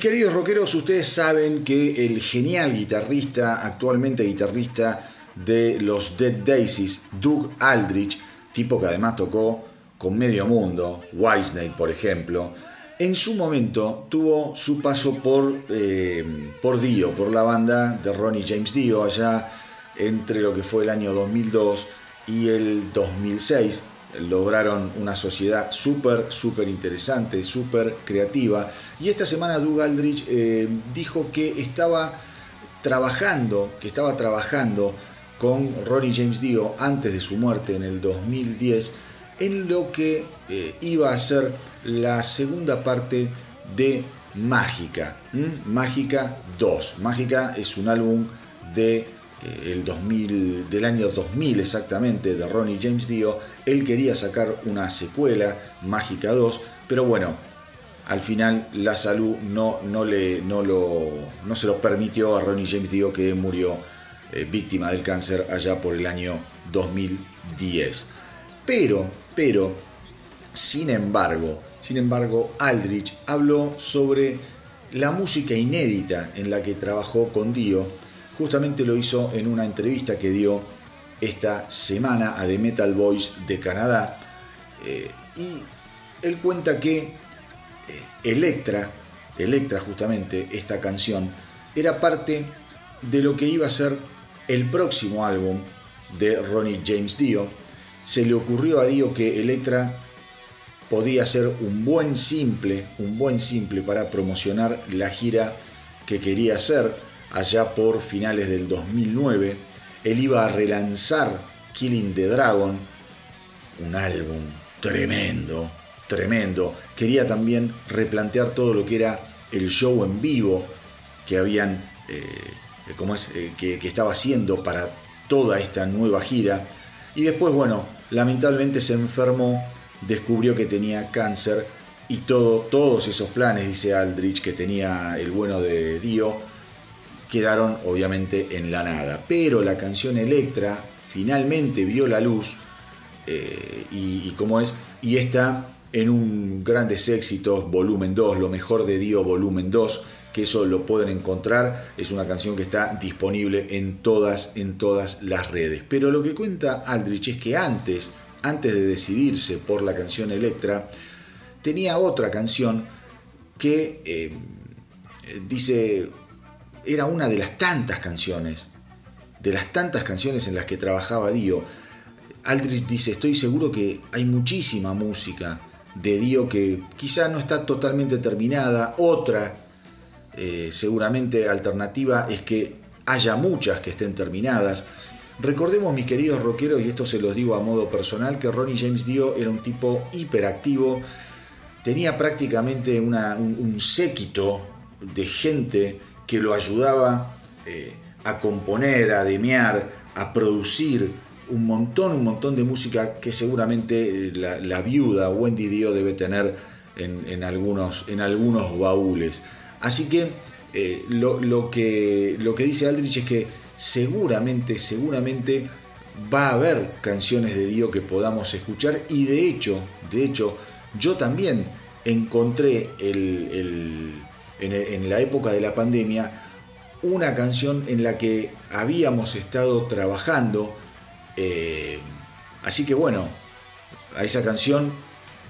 Queridos rockeros, ustedes saben que el genial guitarrista, actualmente guitarrista de los Dead Daisies, Doug Aldrich, tipo que además tocó con medio mundo, Whitesnake por ejemplo, en su momento tuvo su paso por, eh, por Dio, por la banda de Ronnie James Dio, allá entre lo que fue el año 2002 y el 2006. Lograron una sociedad súper, súper interesante, súper creativa. Y esta semana Doug Aldrich eh, dijo que estaba trabajando, que estaba trabajando con Ronnie James Dio antes de su muerte en el 2010 en lo que eh, iba a ser la segunda parte de Mágica, Mágica 2. Mágica es un álbum de, eh, el 2000, del año 2000 exactamente de Ronnie James Dio. Él quería sacar una secuela, Mágica 2, pero bueno, al final la salud no, no, le, no, lo, no se lo permitió a Ronnie James Dio que murió eh, víctima del cáncer allá por el año 2010. Pero, pero, sin embargo, sin embargo, Aldrich habló sobre la música inédita en la que trabajó con Dio. Justamente lo hizo en una entrevista que dio esta semana a The Metal Boys de Canadá. Eh, y él cuenta que eh, Electra, Electra justamente, esta canción, era parte de lo que iba a ser el próximo álbum de Ronnie James Dio. Se le ocurrió a Dio que Electra podía ser un buen simple, un buen simple para promocionar la gira que quería hacer allá por finales del 2009. Él iba a relanzar Killing the Dragon, un álbum tremendo, tremendo. Quería también replantear todo lo que era el show en vivo que habían, eh, como es, eh, que, que estaba haciendo para toda esta nueva gira. Y después, bueno, lamentablemente se enfermó descubrió que tenía cáncer y todo, todos esos planes, dice Aldrich, que tenía el bueno de Dio, quedaron obviamente en la nada. Pero la canción Electra finalmente vio la luz eh, y, como es, y está en un grandes éxitos, volumen 2, lo mejor de Dio, volumen 2, que eso lo pueden encontrar, es una canción que está disponible en todas, en todas las redes. Pero lo que cuenta Aldrich es que antes antes de decidirse por la canción Electra, tenía otra canción que eh, dice, era una de las tantas canciones, de las tantas canciones en las que trabajaba Dio. Aldrich dice, estoy seguro que hay muchísima música de Dio que quizá no está totalmente terminada. Otra, eh, seguramente alternativa, es que haya muchas que estén terminadas. Recordemos, mis queridos rockeros, y esto se los digo a modo personal, que Ronnie James Dio era un tipo hiperactivo, tenía prácticamente un, séquito de gente que lo ayudaba eh, a componer, a demear, a producir un montón, un montón de música que seguramente la, viuda Wendy Dio debe tener en, algunos, en algunos baúles. Así que, eh, lo, que lo que dice Aldrich es que seguramente, seguramente va a haber canciones de Dio que podamos escuchar y de hecho, de hecho, yo también encontré en, la época de la pandemia una canción en la que habíamos estado trabajando. Eh, así que bueno, a esa canción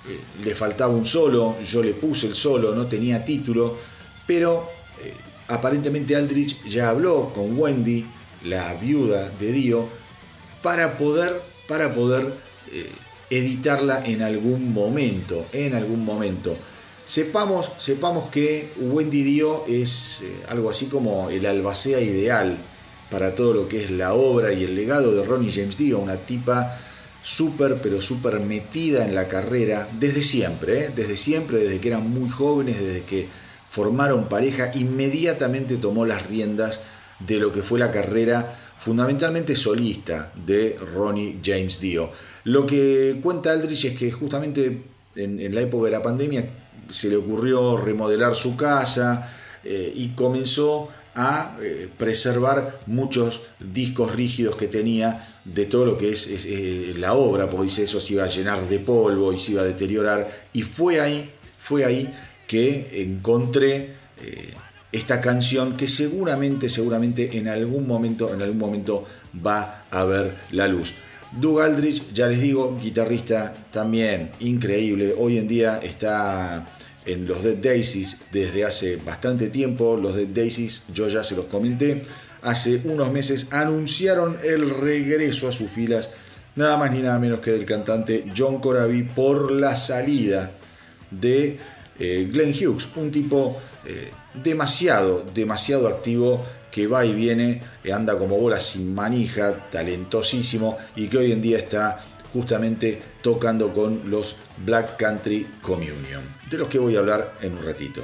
eh, le faltaba un solo, yo le puse el solo, no tenía título, pero eh, aparentemente Aldrich ya habló con Wendy la viuda de Dio, para poder, para poder editarla en algún momento, en algún momento. Sepamos, sepamos que Wendy Dio es eh, algo así como el albacea ideal para todo lo que es la obra y el legado de Ronnie James Dio, una tipa súper, pero súper metida en la carrera desde siempre, ¿eh? desde siempre, desde que eran muy jóvenes, desde que formaron pareja, inmediatamente tomó las riendas de lo que fue la carrera fundamentalmente solista de Ronnie James Dio. Lo que cuenta Aldrich es que justamente en, la época de la pandemia se le ocurrió remodelar su casa eh, y comenzó a eh, preservar muchos discos rígidos que tenía de todo lo que es, eh, la obra, porque dice eso se iba a llenar de polvo y se iba a deteriorar. Y fue ahí, fue ahí que encontré esta canción que seguramente, seguramente en algún momento, en algún momento va a ver la luz. Doug Aldrich, ya les digo, guitarrista también increíble. Hoy en día está en los Dead Daisies desde hace bastante tiempo. Los Dead Daisies, yo ya se los comenté, hace unos meses anunciaron el regreso a sus filas, nada más ni nada menos que del cantante John Corabi por la salida de eh, Glenn Hughes, un tipo eh, demasiado, demasiado activo que va y viene, eh, anda como bola sin manija, talentosísimo y que hoy en día está justamente tocando con los Black Country Communion, de los que voy a hablar en un ratito.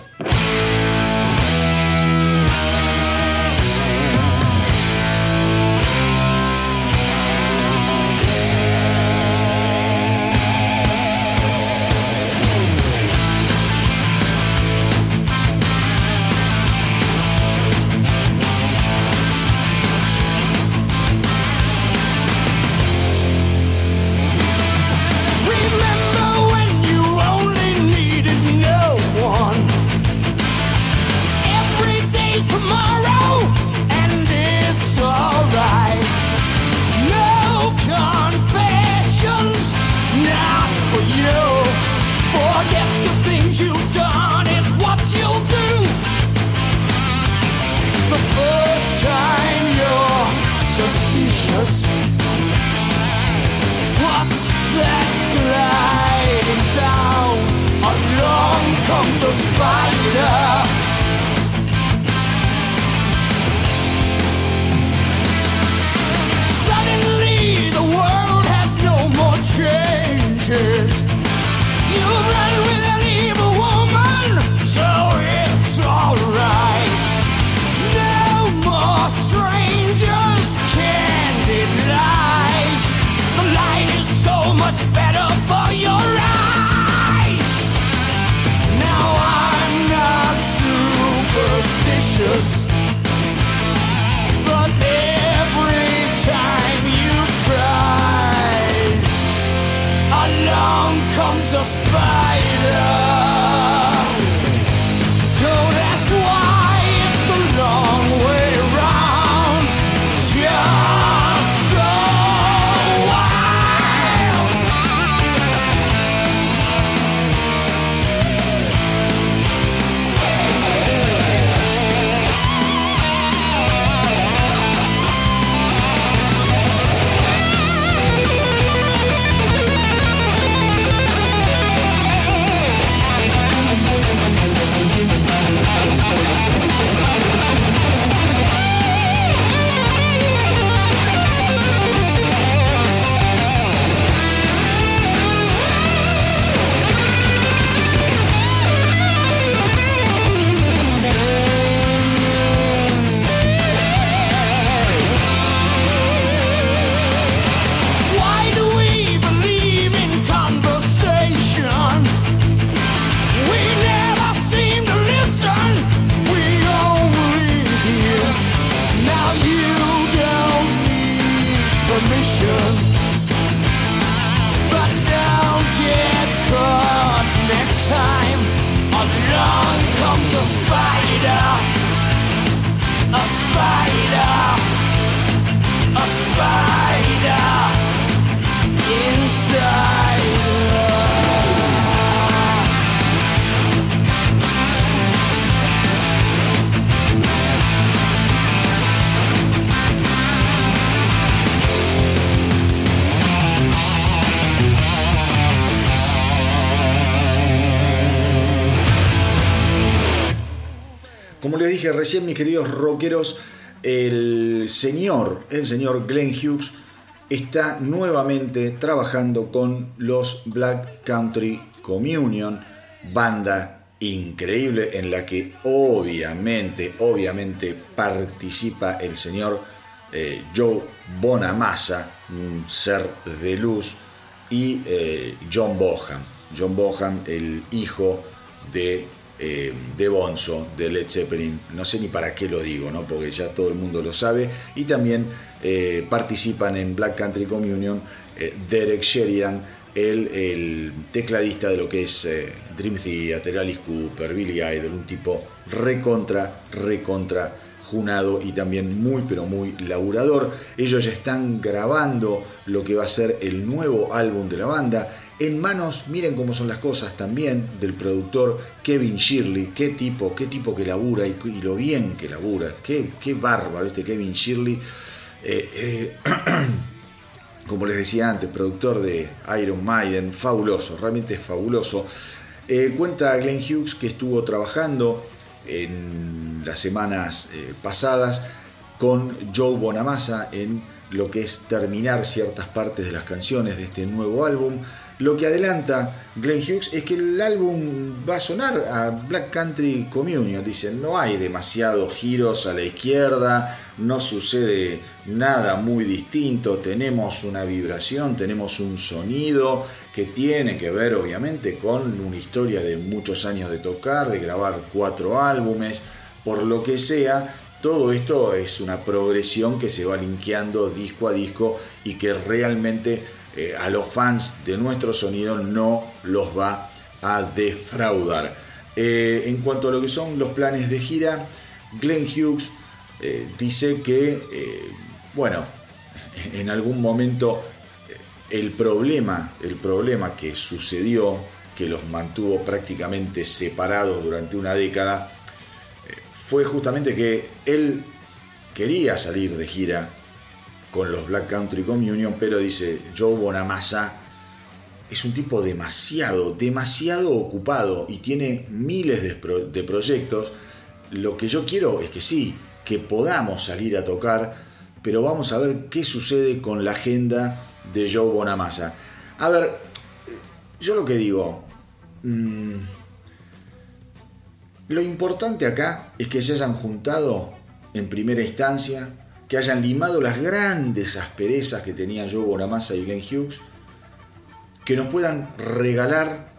Recién, mis queridos rockeros, el señor, el señor Glenn Hughes está nuevamente trabajando con los Black Country Communion, banda increíble en la que obviamente, obviamente participa el señor eh, Joe Bonamassa, un ser de luz, y eh, John Bohan. John Bohan, el hijo de, eh, de Bonzo, de Led Zeppelin. No sé ni para qué lo digo, ¿no? porque ya todo el mundo lo sabe. Y también eh, participan en Black Country Communion eh, Derek Sheridan el, el tecladista de lo que es Dream Theater, Alice Cooper, Billy Idol, un tipo recontra, recontra junado y también muy pero muy laburador. Ellos ya están grabando lo que va a ser el nuevo álbum de la banda. En manos, miren cómo son las cosas también, del productor Kevin Shirley. Qué tipo, qué tipo que labura y, lo bien que labura. Qué, qué bárbaro este Kevin Shirley. Eh, eh, [CLEARS THROAT] como les decía antes, productor de Iron Maiden, fabuloso, realmente es fabuloso. Eh, cuenta Glenn Hughes que estuvo trabajando en las semanas eh, pasadas con Joe Bonamassa en lo que es terminar ciertas partes de las canciones de este nuevo álbum. Lo que adelanta Glenn Hughes es que el álbum va a sonar a Black Country Communion. Dicen, no hay demasiados giros a la izquierda, no sucede nada muy distinto, tenemos una vibración, tenemos un sonido que tiene que ver obviamente con una historia de muchos años de tocar, de grabar cuatro álbumes, por lo que sea, todo esto es una progresión que se va linkeando disco a disco y que realmente eh, a los fans de nuestro sonido no los va a defraudar. Eh, en cuanto a lo que son los planes de gira, Glenn Hughes eh, dice que, bueno, [LAUGHS] en algún momento el problema, el problema que sucedió, que los mantuvo prácticamente separados durante una década, fue justamente que él quería salir de gira con los Black Country Communion, pero dice Joe Bonamassa es un tipo demasiado, demasiado ocupado y tiene miles de, proyectos. Lo que yo quiero es que sí, que podamos salir a tocar, pero vamos a ver qué sucede con la agenda de Joe Bonamassa. A ver, yo lo que digo, mmm, lo importante acá es que se hayan juntado en primera instancia, que hayan limado las grandes asperezas que tenían Joe Bonamassa y Glenn Hughes, que nos puedan regalar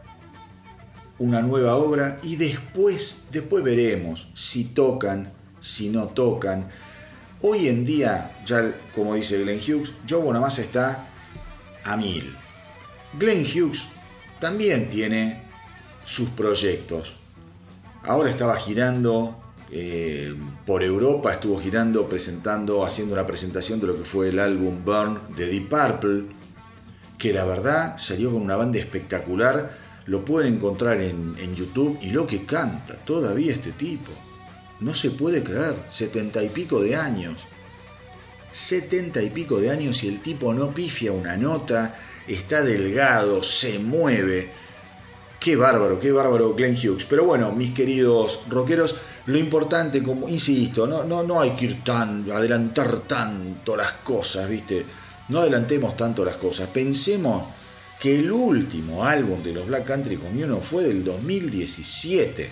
una nueva obra y después, después veremos si tocan, si no tocan. Hoy en día, ya como dice Glenn Hughes, Joe Bonamassa está a mil. Glenn Hughes también tiene sus proyectos. Ahora estaba girando eh, por Europa, estuvo girando, presentando, haciendo una presentación de lo que fue el álbum Burn de Deep Purple, que la verdad salió con una banda espectacular. Lo pueden encontrar en, en YouTube y lo que canta todavía este tipo. No se puede creer, setenta y pico de años. 70 y pico de años y el tipo no pifia una nota, está delgado, se mueve. Qué bárbaro, qué bárbaro Glenn Hughes. Pero bueno, mis queridos rockeros, lo importante, como insisto, no, no, no hay que ir tan, adelantar tanto las cosas, ¿viste? No adelantemos tanto las cosas. Pensemos que el último álbum de los Black Country Communion fue del 2017.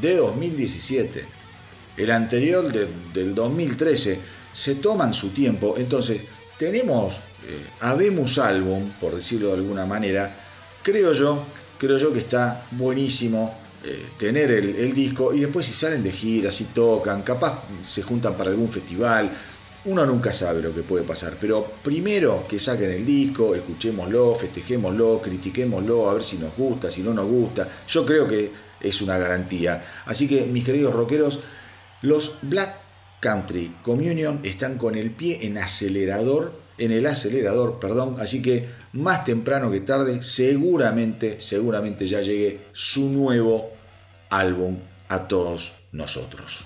De 2017 el anterior del 2013, se toman su tiempo, entonces tenemos, eh, habemos álbum, por decirlo de alguna manera, creo yo, creo yo que está buenísimo eh, tener el, el, disco y después si salen de gira, si tocan, capaz se juntan para algún festival, uno nunca sabe lo que puede pasar, pero primero que saquen el disco, escuchémoslo, festejémoslo, critiquémoslo, a ver si nos gusta, si no nos gusta, yo creo que es una garantía. Así que mis queridos rockeros, los Black Country Communion están con el pie en acelerador, en el acelerador, perdón, así que más temprano que tarde seguramente, seguramente ya llegue su nuevo álbum a todos nosotros.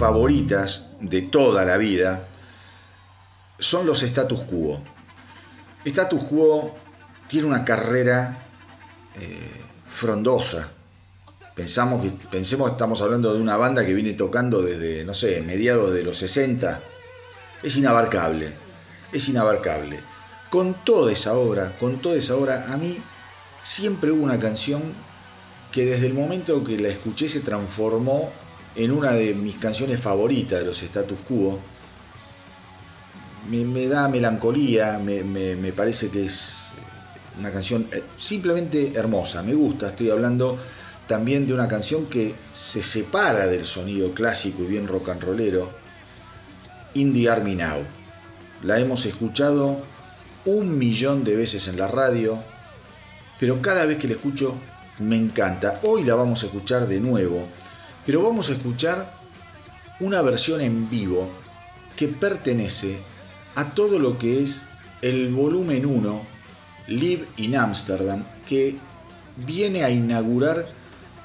Favoritas de toda la vida son los Status Quo. Status Quo tiene una carrera eh, frondosa. Pensamos pensemos que estamos hablando de una banda que viene tocando desde, no sé, mediados de los 60. Es inabarcable, es inabarcable. Con toda esa obra, con toda esa obra, a mí siempre hubo una canción que desde el momento que la escuché se transformó en una de mis canciones favoritas de los Status Quo. Me, da melancolía, me, me, parece que es una canción eh, simplemente hermosa, me gusta, estoy hablando también de una canción que se separa del sonido clásico y bien rock and rollero, Indie Army Now. La hemos escuchado un millón de veces en la radio, pero cada vez que la escucho me encanta. Hoy la vamos a escuchar de nuevo pero vamos a escuchar una versión en vivo que pertenece a todo lo que es el volumen 1 Live in Amsterdam, que viene a inaugurar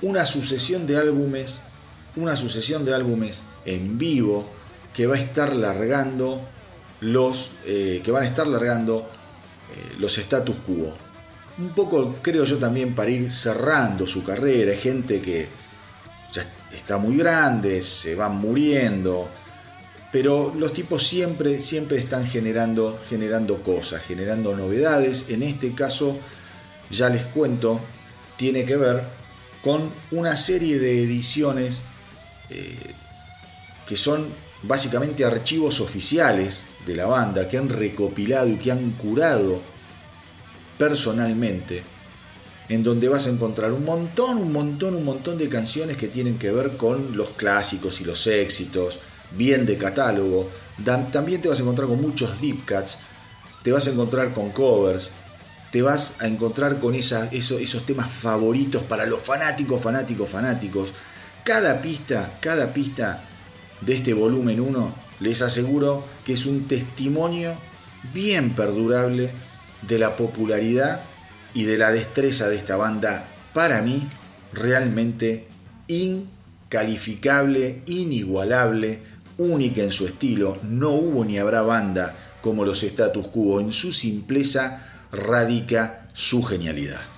una sucesión de álbumes, una sucesión de álbumes en vivo que va a estar largando los eh, que van a estar largando eh, los status quo. Un poco creo yo también para ir cerrando su carrera, gente que está muy grande, se van muriendo, pero los tipos siempre, siempre están generando, generando cosas, generando novedades. En este caso, ya les cuento, tiene que ver con una serie de ediciones eh, que son básicamente archivos oficiales de la banda que han recopilado y que han curado personalmente en donde vas a encontrar un montón, un montón, un montón de canciones que tienen que ver con los clásicos y los éxitos, bien de catálogo. También te vas a encontrar con muchos deep cuts, te vas a encontrar con covers, te vas a encontrar con esos, esos temas favoritos para los fanáticos, fanáticos, fanáticos. Cada pista, cada pista de este volumen 1, les aseguro que es un testimonio bien perdurable de la popularidad y de la destreza de esta banda, para mí, realmente incalificable, inigualable, única en su estilo. No hubo ni habrá banda como los status quo. En su simpleza radica su genialidad.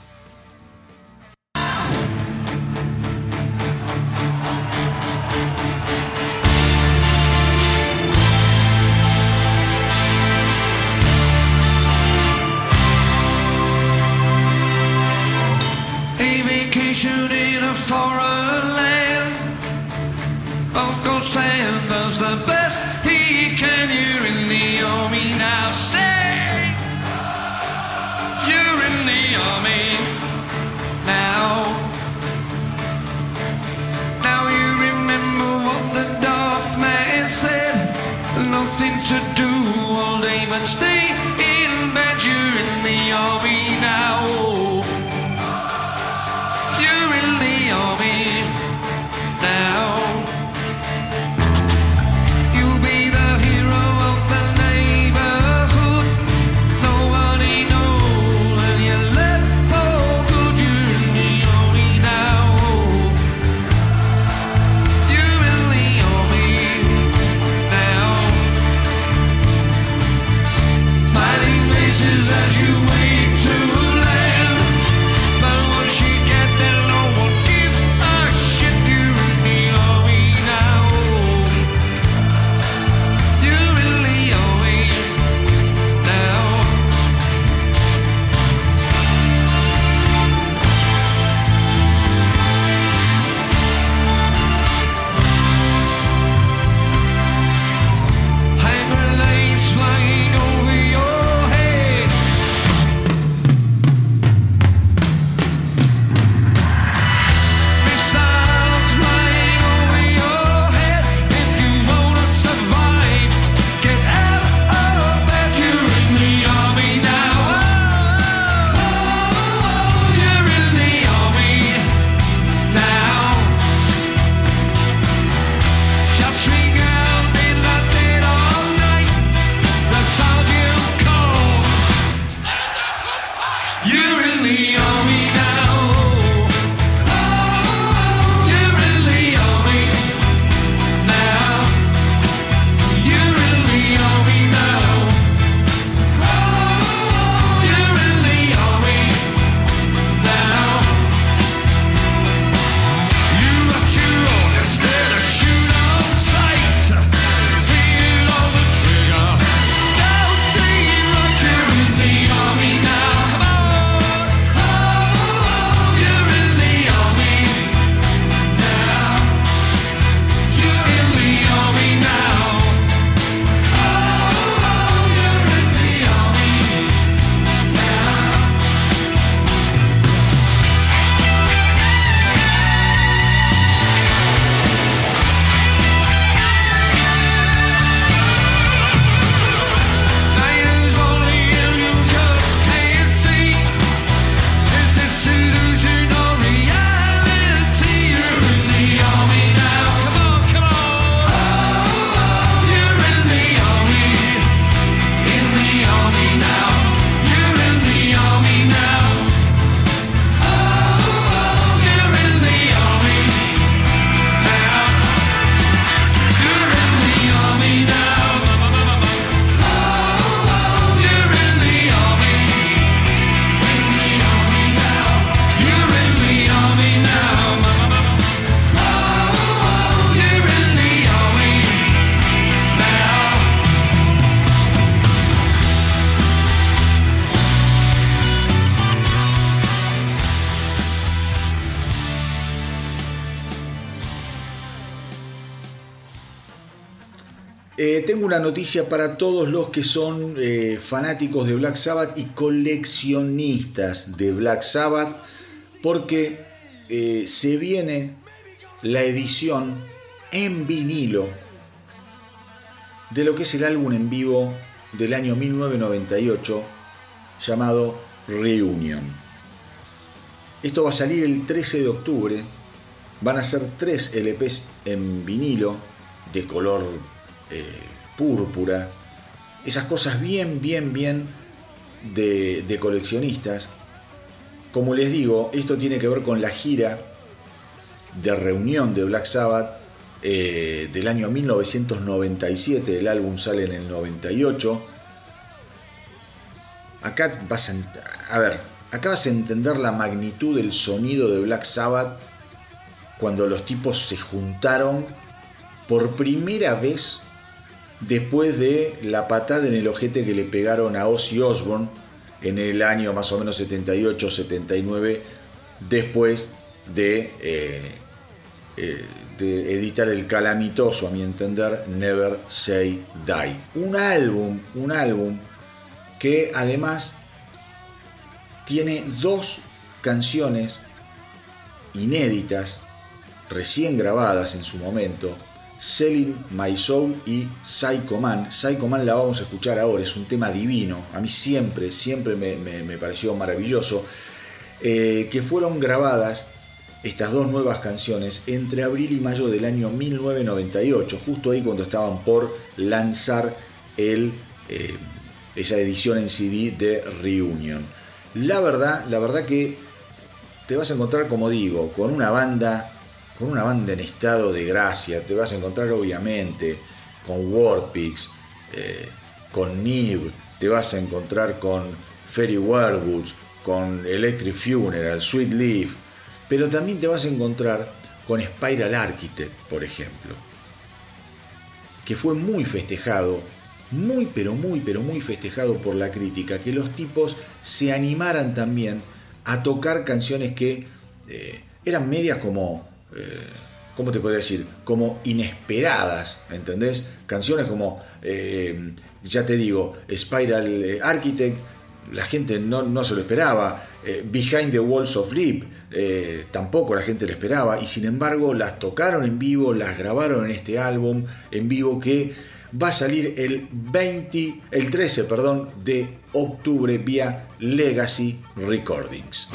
Noticia para todos los que son eh, fanáticos de Black Sabbath y coleccionistas de Black Sabbath, porque eh, se viene la edición en vinilo de lo que es el álbum en vivo del año 1998 llamado Reunion. Esto va a salir el 13 de octubre. Van a ser tres LPs en vinilo de color eh, púrpura. Esas cosas bien, bien, bien de, coleccionistas. Como les digo, esto tiene que ver con la gira de reunión de Black Sabbath eh, del año 1997. El álbum sale en el 98. Acá vas a, a ver, acá vas a entender la magnitud del sonido de Black Sabbath cuando los tipos se juntaron por primera vez después de la patada en el ojete que le pegaron a Ozzy Osbourne en el año más o menos 78-79, después de, eh, eh, de, editar el calamitoso, a mi entender, Never Say Die. Un álbum, un álbum que además tiene dos canciones inéditas, recién grabadas en su momento, Selling My Soul y Psycho Man. Psycho Man la vamos a escuchar ahora, es un tema divino. A mí siempre, siempre me, pareció maravilloso. Eh, que fueron grabadas estas dos nuevas canciones entre abril y mayo del año 1998, justo ahí cuando estaban por lanzar eh, esa edición en CD de Reunion. La verdad, la verdad que te vas a encontrar, como digo, con una banda con una banda en estado de gracia. Te vas a encontrar obviamente con Warpix, eh, con Nib, te vas a encontrar con Ferry Werewolves, con Electric Funeral, Sweet Leaf, pero también te vas a encontrar con Spiral Architect, por ejemplo, que fue muy festejado, muy pero muy pero muy festejado por la crítica, que los tipos se animaran también a tocar canciones que eh, eran medias como eh, ¿cómo te podría decir? Como inesperadas, ¿entendés? Canciones como, eh, ya te digo, Spiral eh, Architect, la gente no, se lo esperaba. Behind the Walls of Leap, tampoco la gente lo esperaba. Y sin embargo, las tocaron en vivo, las grabaron en este álbum en vivo que va a salir el 20, el 13, perdón, de octubre vía Legacy Recordings.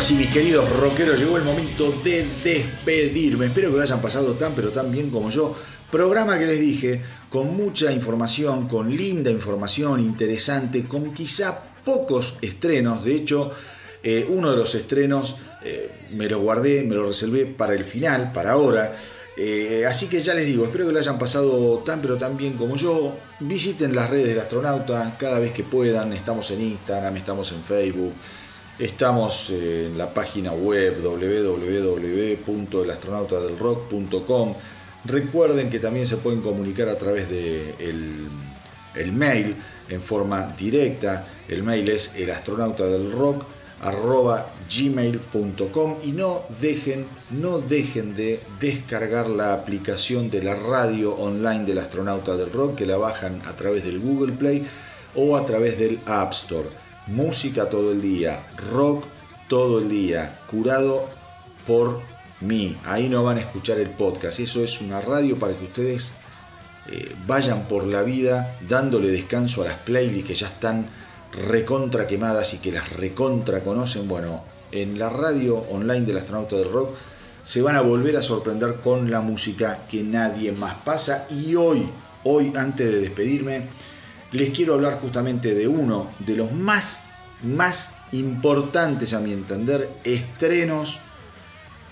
Ahora mis queridos rockeros, llegó el momento de despedirme. Espero que lo hayan pasado tan pero tan bien como yo. Programa que les dije, con mucha información, con linda información, interesante, con quizá pocos estrenos. De hecho, eh, uno de los estrenos eh, me lo guardé, me lo reservé para el final, para ahora. Eh, así que ya les digo, espero que lo hayan pasado tan pero tan bien como yo. Visiten las redes del astronauta cada vez que puedan. Estamos en Instagram, estamos en Facebook. Estamos en la página web www.elastronautadelrock.com. Recuerden que también se pueden comunicar a través de el, el mail en forma directa. El mail es elastronautadelrock@gmail.com y no dejen no dejen de descargar la aplicación de la radio online del astronauta del rock que la bajan a través del Google Play o a través del App Store música todo el día, rock todo el día, curado por mí. Ahí no van a escuchar el podcast, eso es una radio para que ustedes eh, vayan por la vida dándole descanso a las playlists que ya están recontra quemadas y que las recontra conocen. Bueno, en la radio online del astronauta del rock se van a volver a sorprender con la música que nadie más pasa. Y hoy, hoy antes de despedirme, les quiero hablar justamente de uno de los más, más importantes a mi entender, estrenos,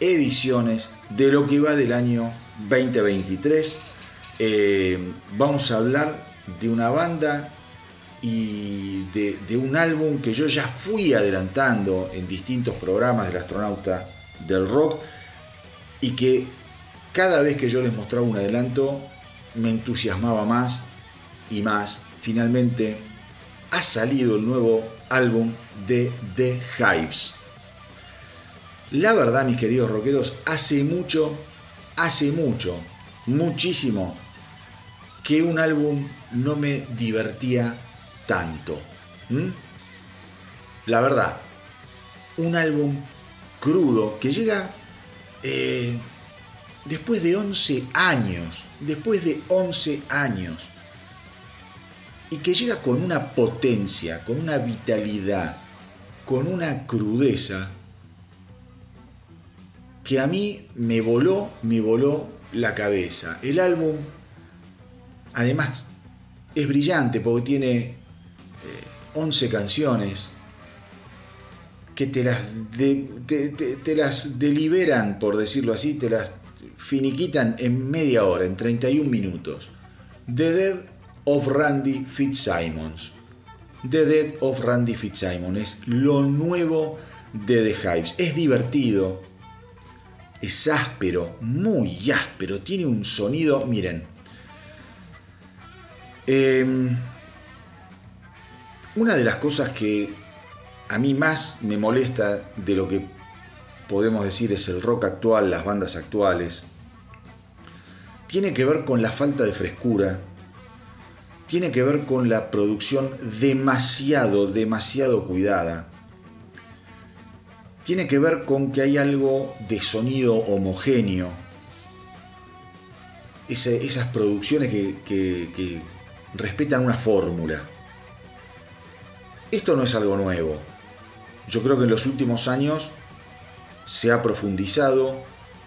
ediciones de lo que va del año 2023. Eh, vamos a hablar de una banda y de, de, un álbum que yo ya fui adelantando en distintos programas del astronauta del rock y que cada vez que yo les mostraba un adelanto me entusiasmaba más y más finalmente ha salido el nuevo álbum de The Hives. La verdad, mis queridos rockeros, hace mucho, hace mucho, muchísimo, que un álbum no me divertía tanto. La verdad, un álbum crudo que llega eh, después de 11 años, después de 11 años, y que llega con una potencia, con una vitalidad, con una crudeza que a mí me voló, me voló la cabeza. El álbum, además, es brillante porque tiene eh, 11 canciones que te las, deliberan, por decirlo así, te las finiquitan en media hora, en 31 minutos. The of Randy Fitzsimons. The Dead of Randy Fitzsimons es lo nuevo de The Hives. Es divertido, es áspero, muy áspero, tiene un sonido, miren. Eh, una de las cosas que a mí más me molesta de lo que podemos decir es el rock actual, las bandas actuales, tiene que ver con la falta de frescura, tiene que ver con la producción demasiado, demasiado cuidada. Tiene que ver con que hay algo de sonido homogéneo. Esas producciones que respetan una fórmula. Esto no es algo nuevo. Yo creo que en los últimos años se ha profundizado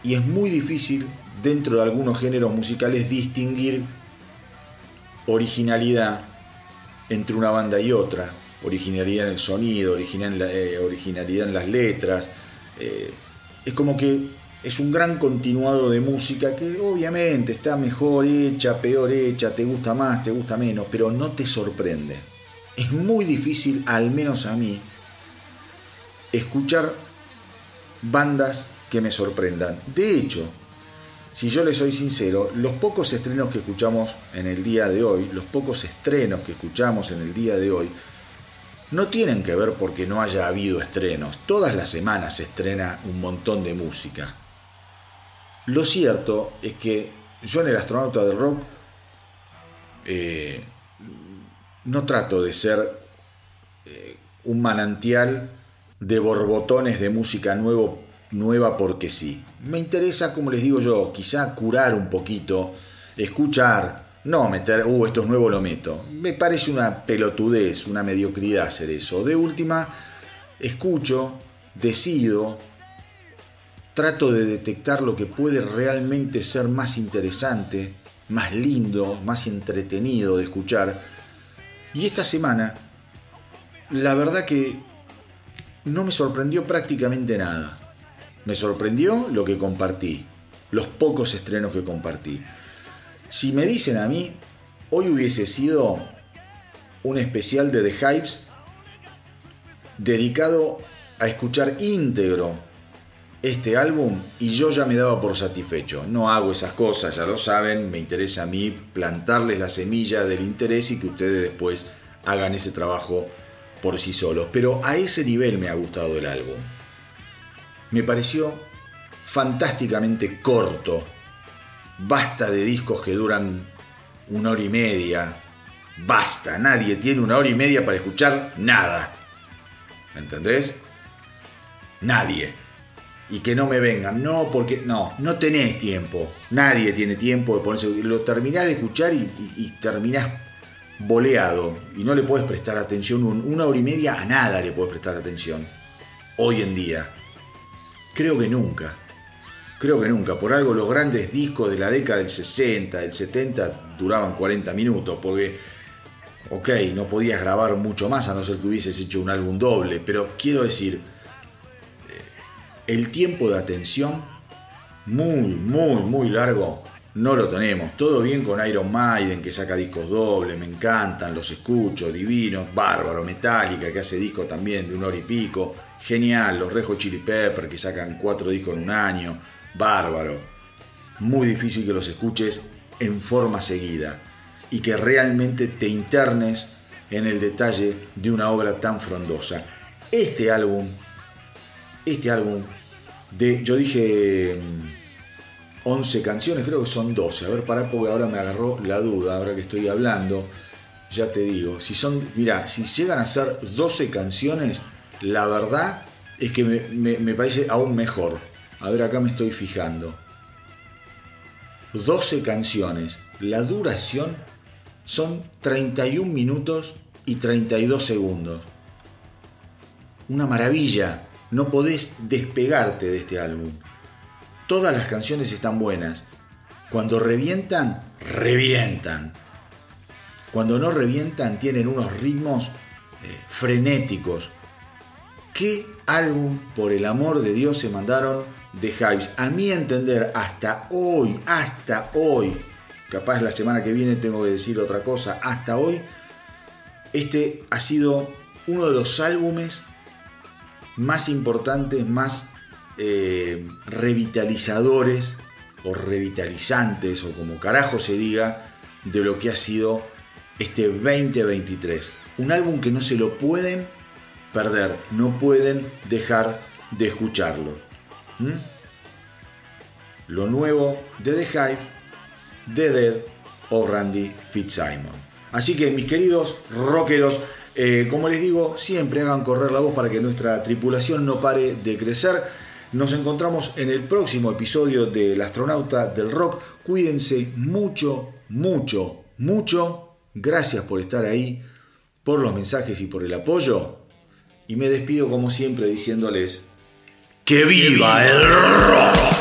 y es muy difícil dentro de algunos géneros musicales distinguir originalidad entre una banda y otra, originalidad en el sonido, eh, originalidad en las letras. Eh, es como que es un gran continuado de música que obviamente está mejor hecha, peor hecha, te gusta más, te gusta menos, pero no te sorprende. Es muy difícil, al menos a mí, escuchar bandas que me sorprendan. De hecho, si yo le soy sincero, los pocos estrenos que escuchamos en el día de hoy, los pocos estrenos que escuchamos en el día de hoy, no tienen que ver porque no haya habido estrenos. Todas las semanas se estrena un montón de música. Lo cierto es que yo en el astronauta del rock eh, no trato de ser eh, un manantial de borbotones de música nuevo nueva porque sí. Me interesa, como les digo yo, quizá curar un poquito, escuchar, no meter, uh, esto es nuevo, lo meto. Me parece una pelotudez, una mediocridad hacer eso. De última, escucho decido, trato de detectar lo que puede realmente ser más interesante, más lindo, más entretenido de escuchar. Y esta semana, la verdad que no me sorprendió prácticamente nada. Me sorprendió lo que compartí, los pocos estrenos que compartí. Si me dicen a mí, hoy hubiese sido un especial de The Hypes dedicado a escuchar íntegro este álbum y yo ya me daba por satisfecho. No hago esas cosas, ya lo saben, me interesa a mí plantarles la semilla del interés y que ustedes después hagan ese trabajo por sí solos. Pero a ese nivel me ha gustado el álbum. Me pareció fantásticamente corto. Basta de discos que duran una hora y media. Basta, nadie tiene una hora y media para escuchar nada. ¿Me entendés? Nadie. Y que no me vengan, no, porque no, no tenés tiempo. Nadie tiene tiempo de ponerse. Lo terminás de escuchar y, y, terminás boleado. Y no le puedes prestar atención, un- una hora y media a nada le puedes prestar atención. Hoy en día. Creo que nunca. Creo que nunca. Por algo los grandes discos de la década del 60, del 70 duraban 40 minutos. Porque, ok, no podías grabar mucho más a no ser que hubieses hecho un álbum doble. Pero quiero decir, el tiempo de atención muy, muy, muy largo no lo tenemos. Todo bien con Iron Maiden que saca discos dobles, me encantan, los escucho, divinos, bárbaro, Metallica que hace discos también de un hora y pico, genial, los Rejo Chili Pepper que sacan cuatro discos en un año, bárbaro. Muy difícil que los escuches en forma seguida y que realmente te internes en el detalle de una obra tan frondosa. Este álbum este álbum de, yo dije mm, 11 canciones, creo que son 12. A ver, pará, porque ahora me agarró la duda, ahora que estoy hablando. Ya te digo, si son, mira, si llegan a ser 12 canciones, la verdad es que me, parece aún mejor. A ver, acá me estoy fijando. 12 canciones. La duración son 31 minutos y 32 segundos una maravilla. No podés despegarte de este álbum. Todas las canciones están buenas. Cuando revientan, revientan. Cuando no revientan, tienen unos ritmos eh, frenéticos. ¿Qué álbum, por el amor de Dios, se mandaron de Hives? A mi entender, hasta hoy, hasta hoy, capaz la semana que viene tengo que decir otra cosa, hasta hoy, este ha sido uno de los álbumes más importantes, más eh, revitalizadores o revitalizantes o como carajo se diga de lo que ha sido este 2023. Un álbum que no se lo pueden perder, no pueden dejar de escucharlo. ¿Mm? Lo nuevo de The Hype, de Dead o Randy Fitzsimon. Así que mis queridos rockeros, eh, como les digo, siempre hagan correr la voz para que nuestra tripulación no pare de crecer. Nos encontramos en el próximo episodio del astronauta del rock. Cuídense mucho, mucho, mucho. Gracias por estar ahí, por los mensajes y por el apoyo. Y me despido como siempre diciéndoles que viva el rock.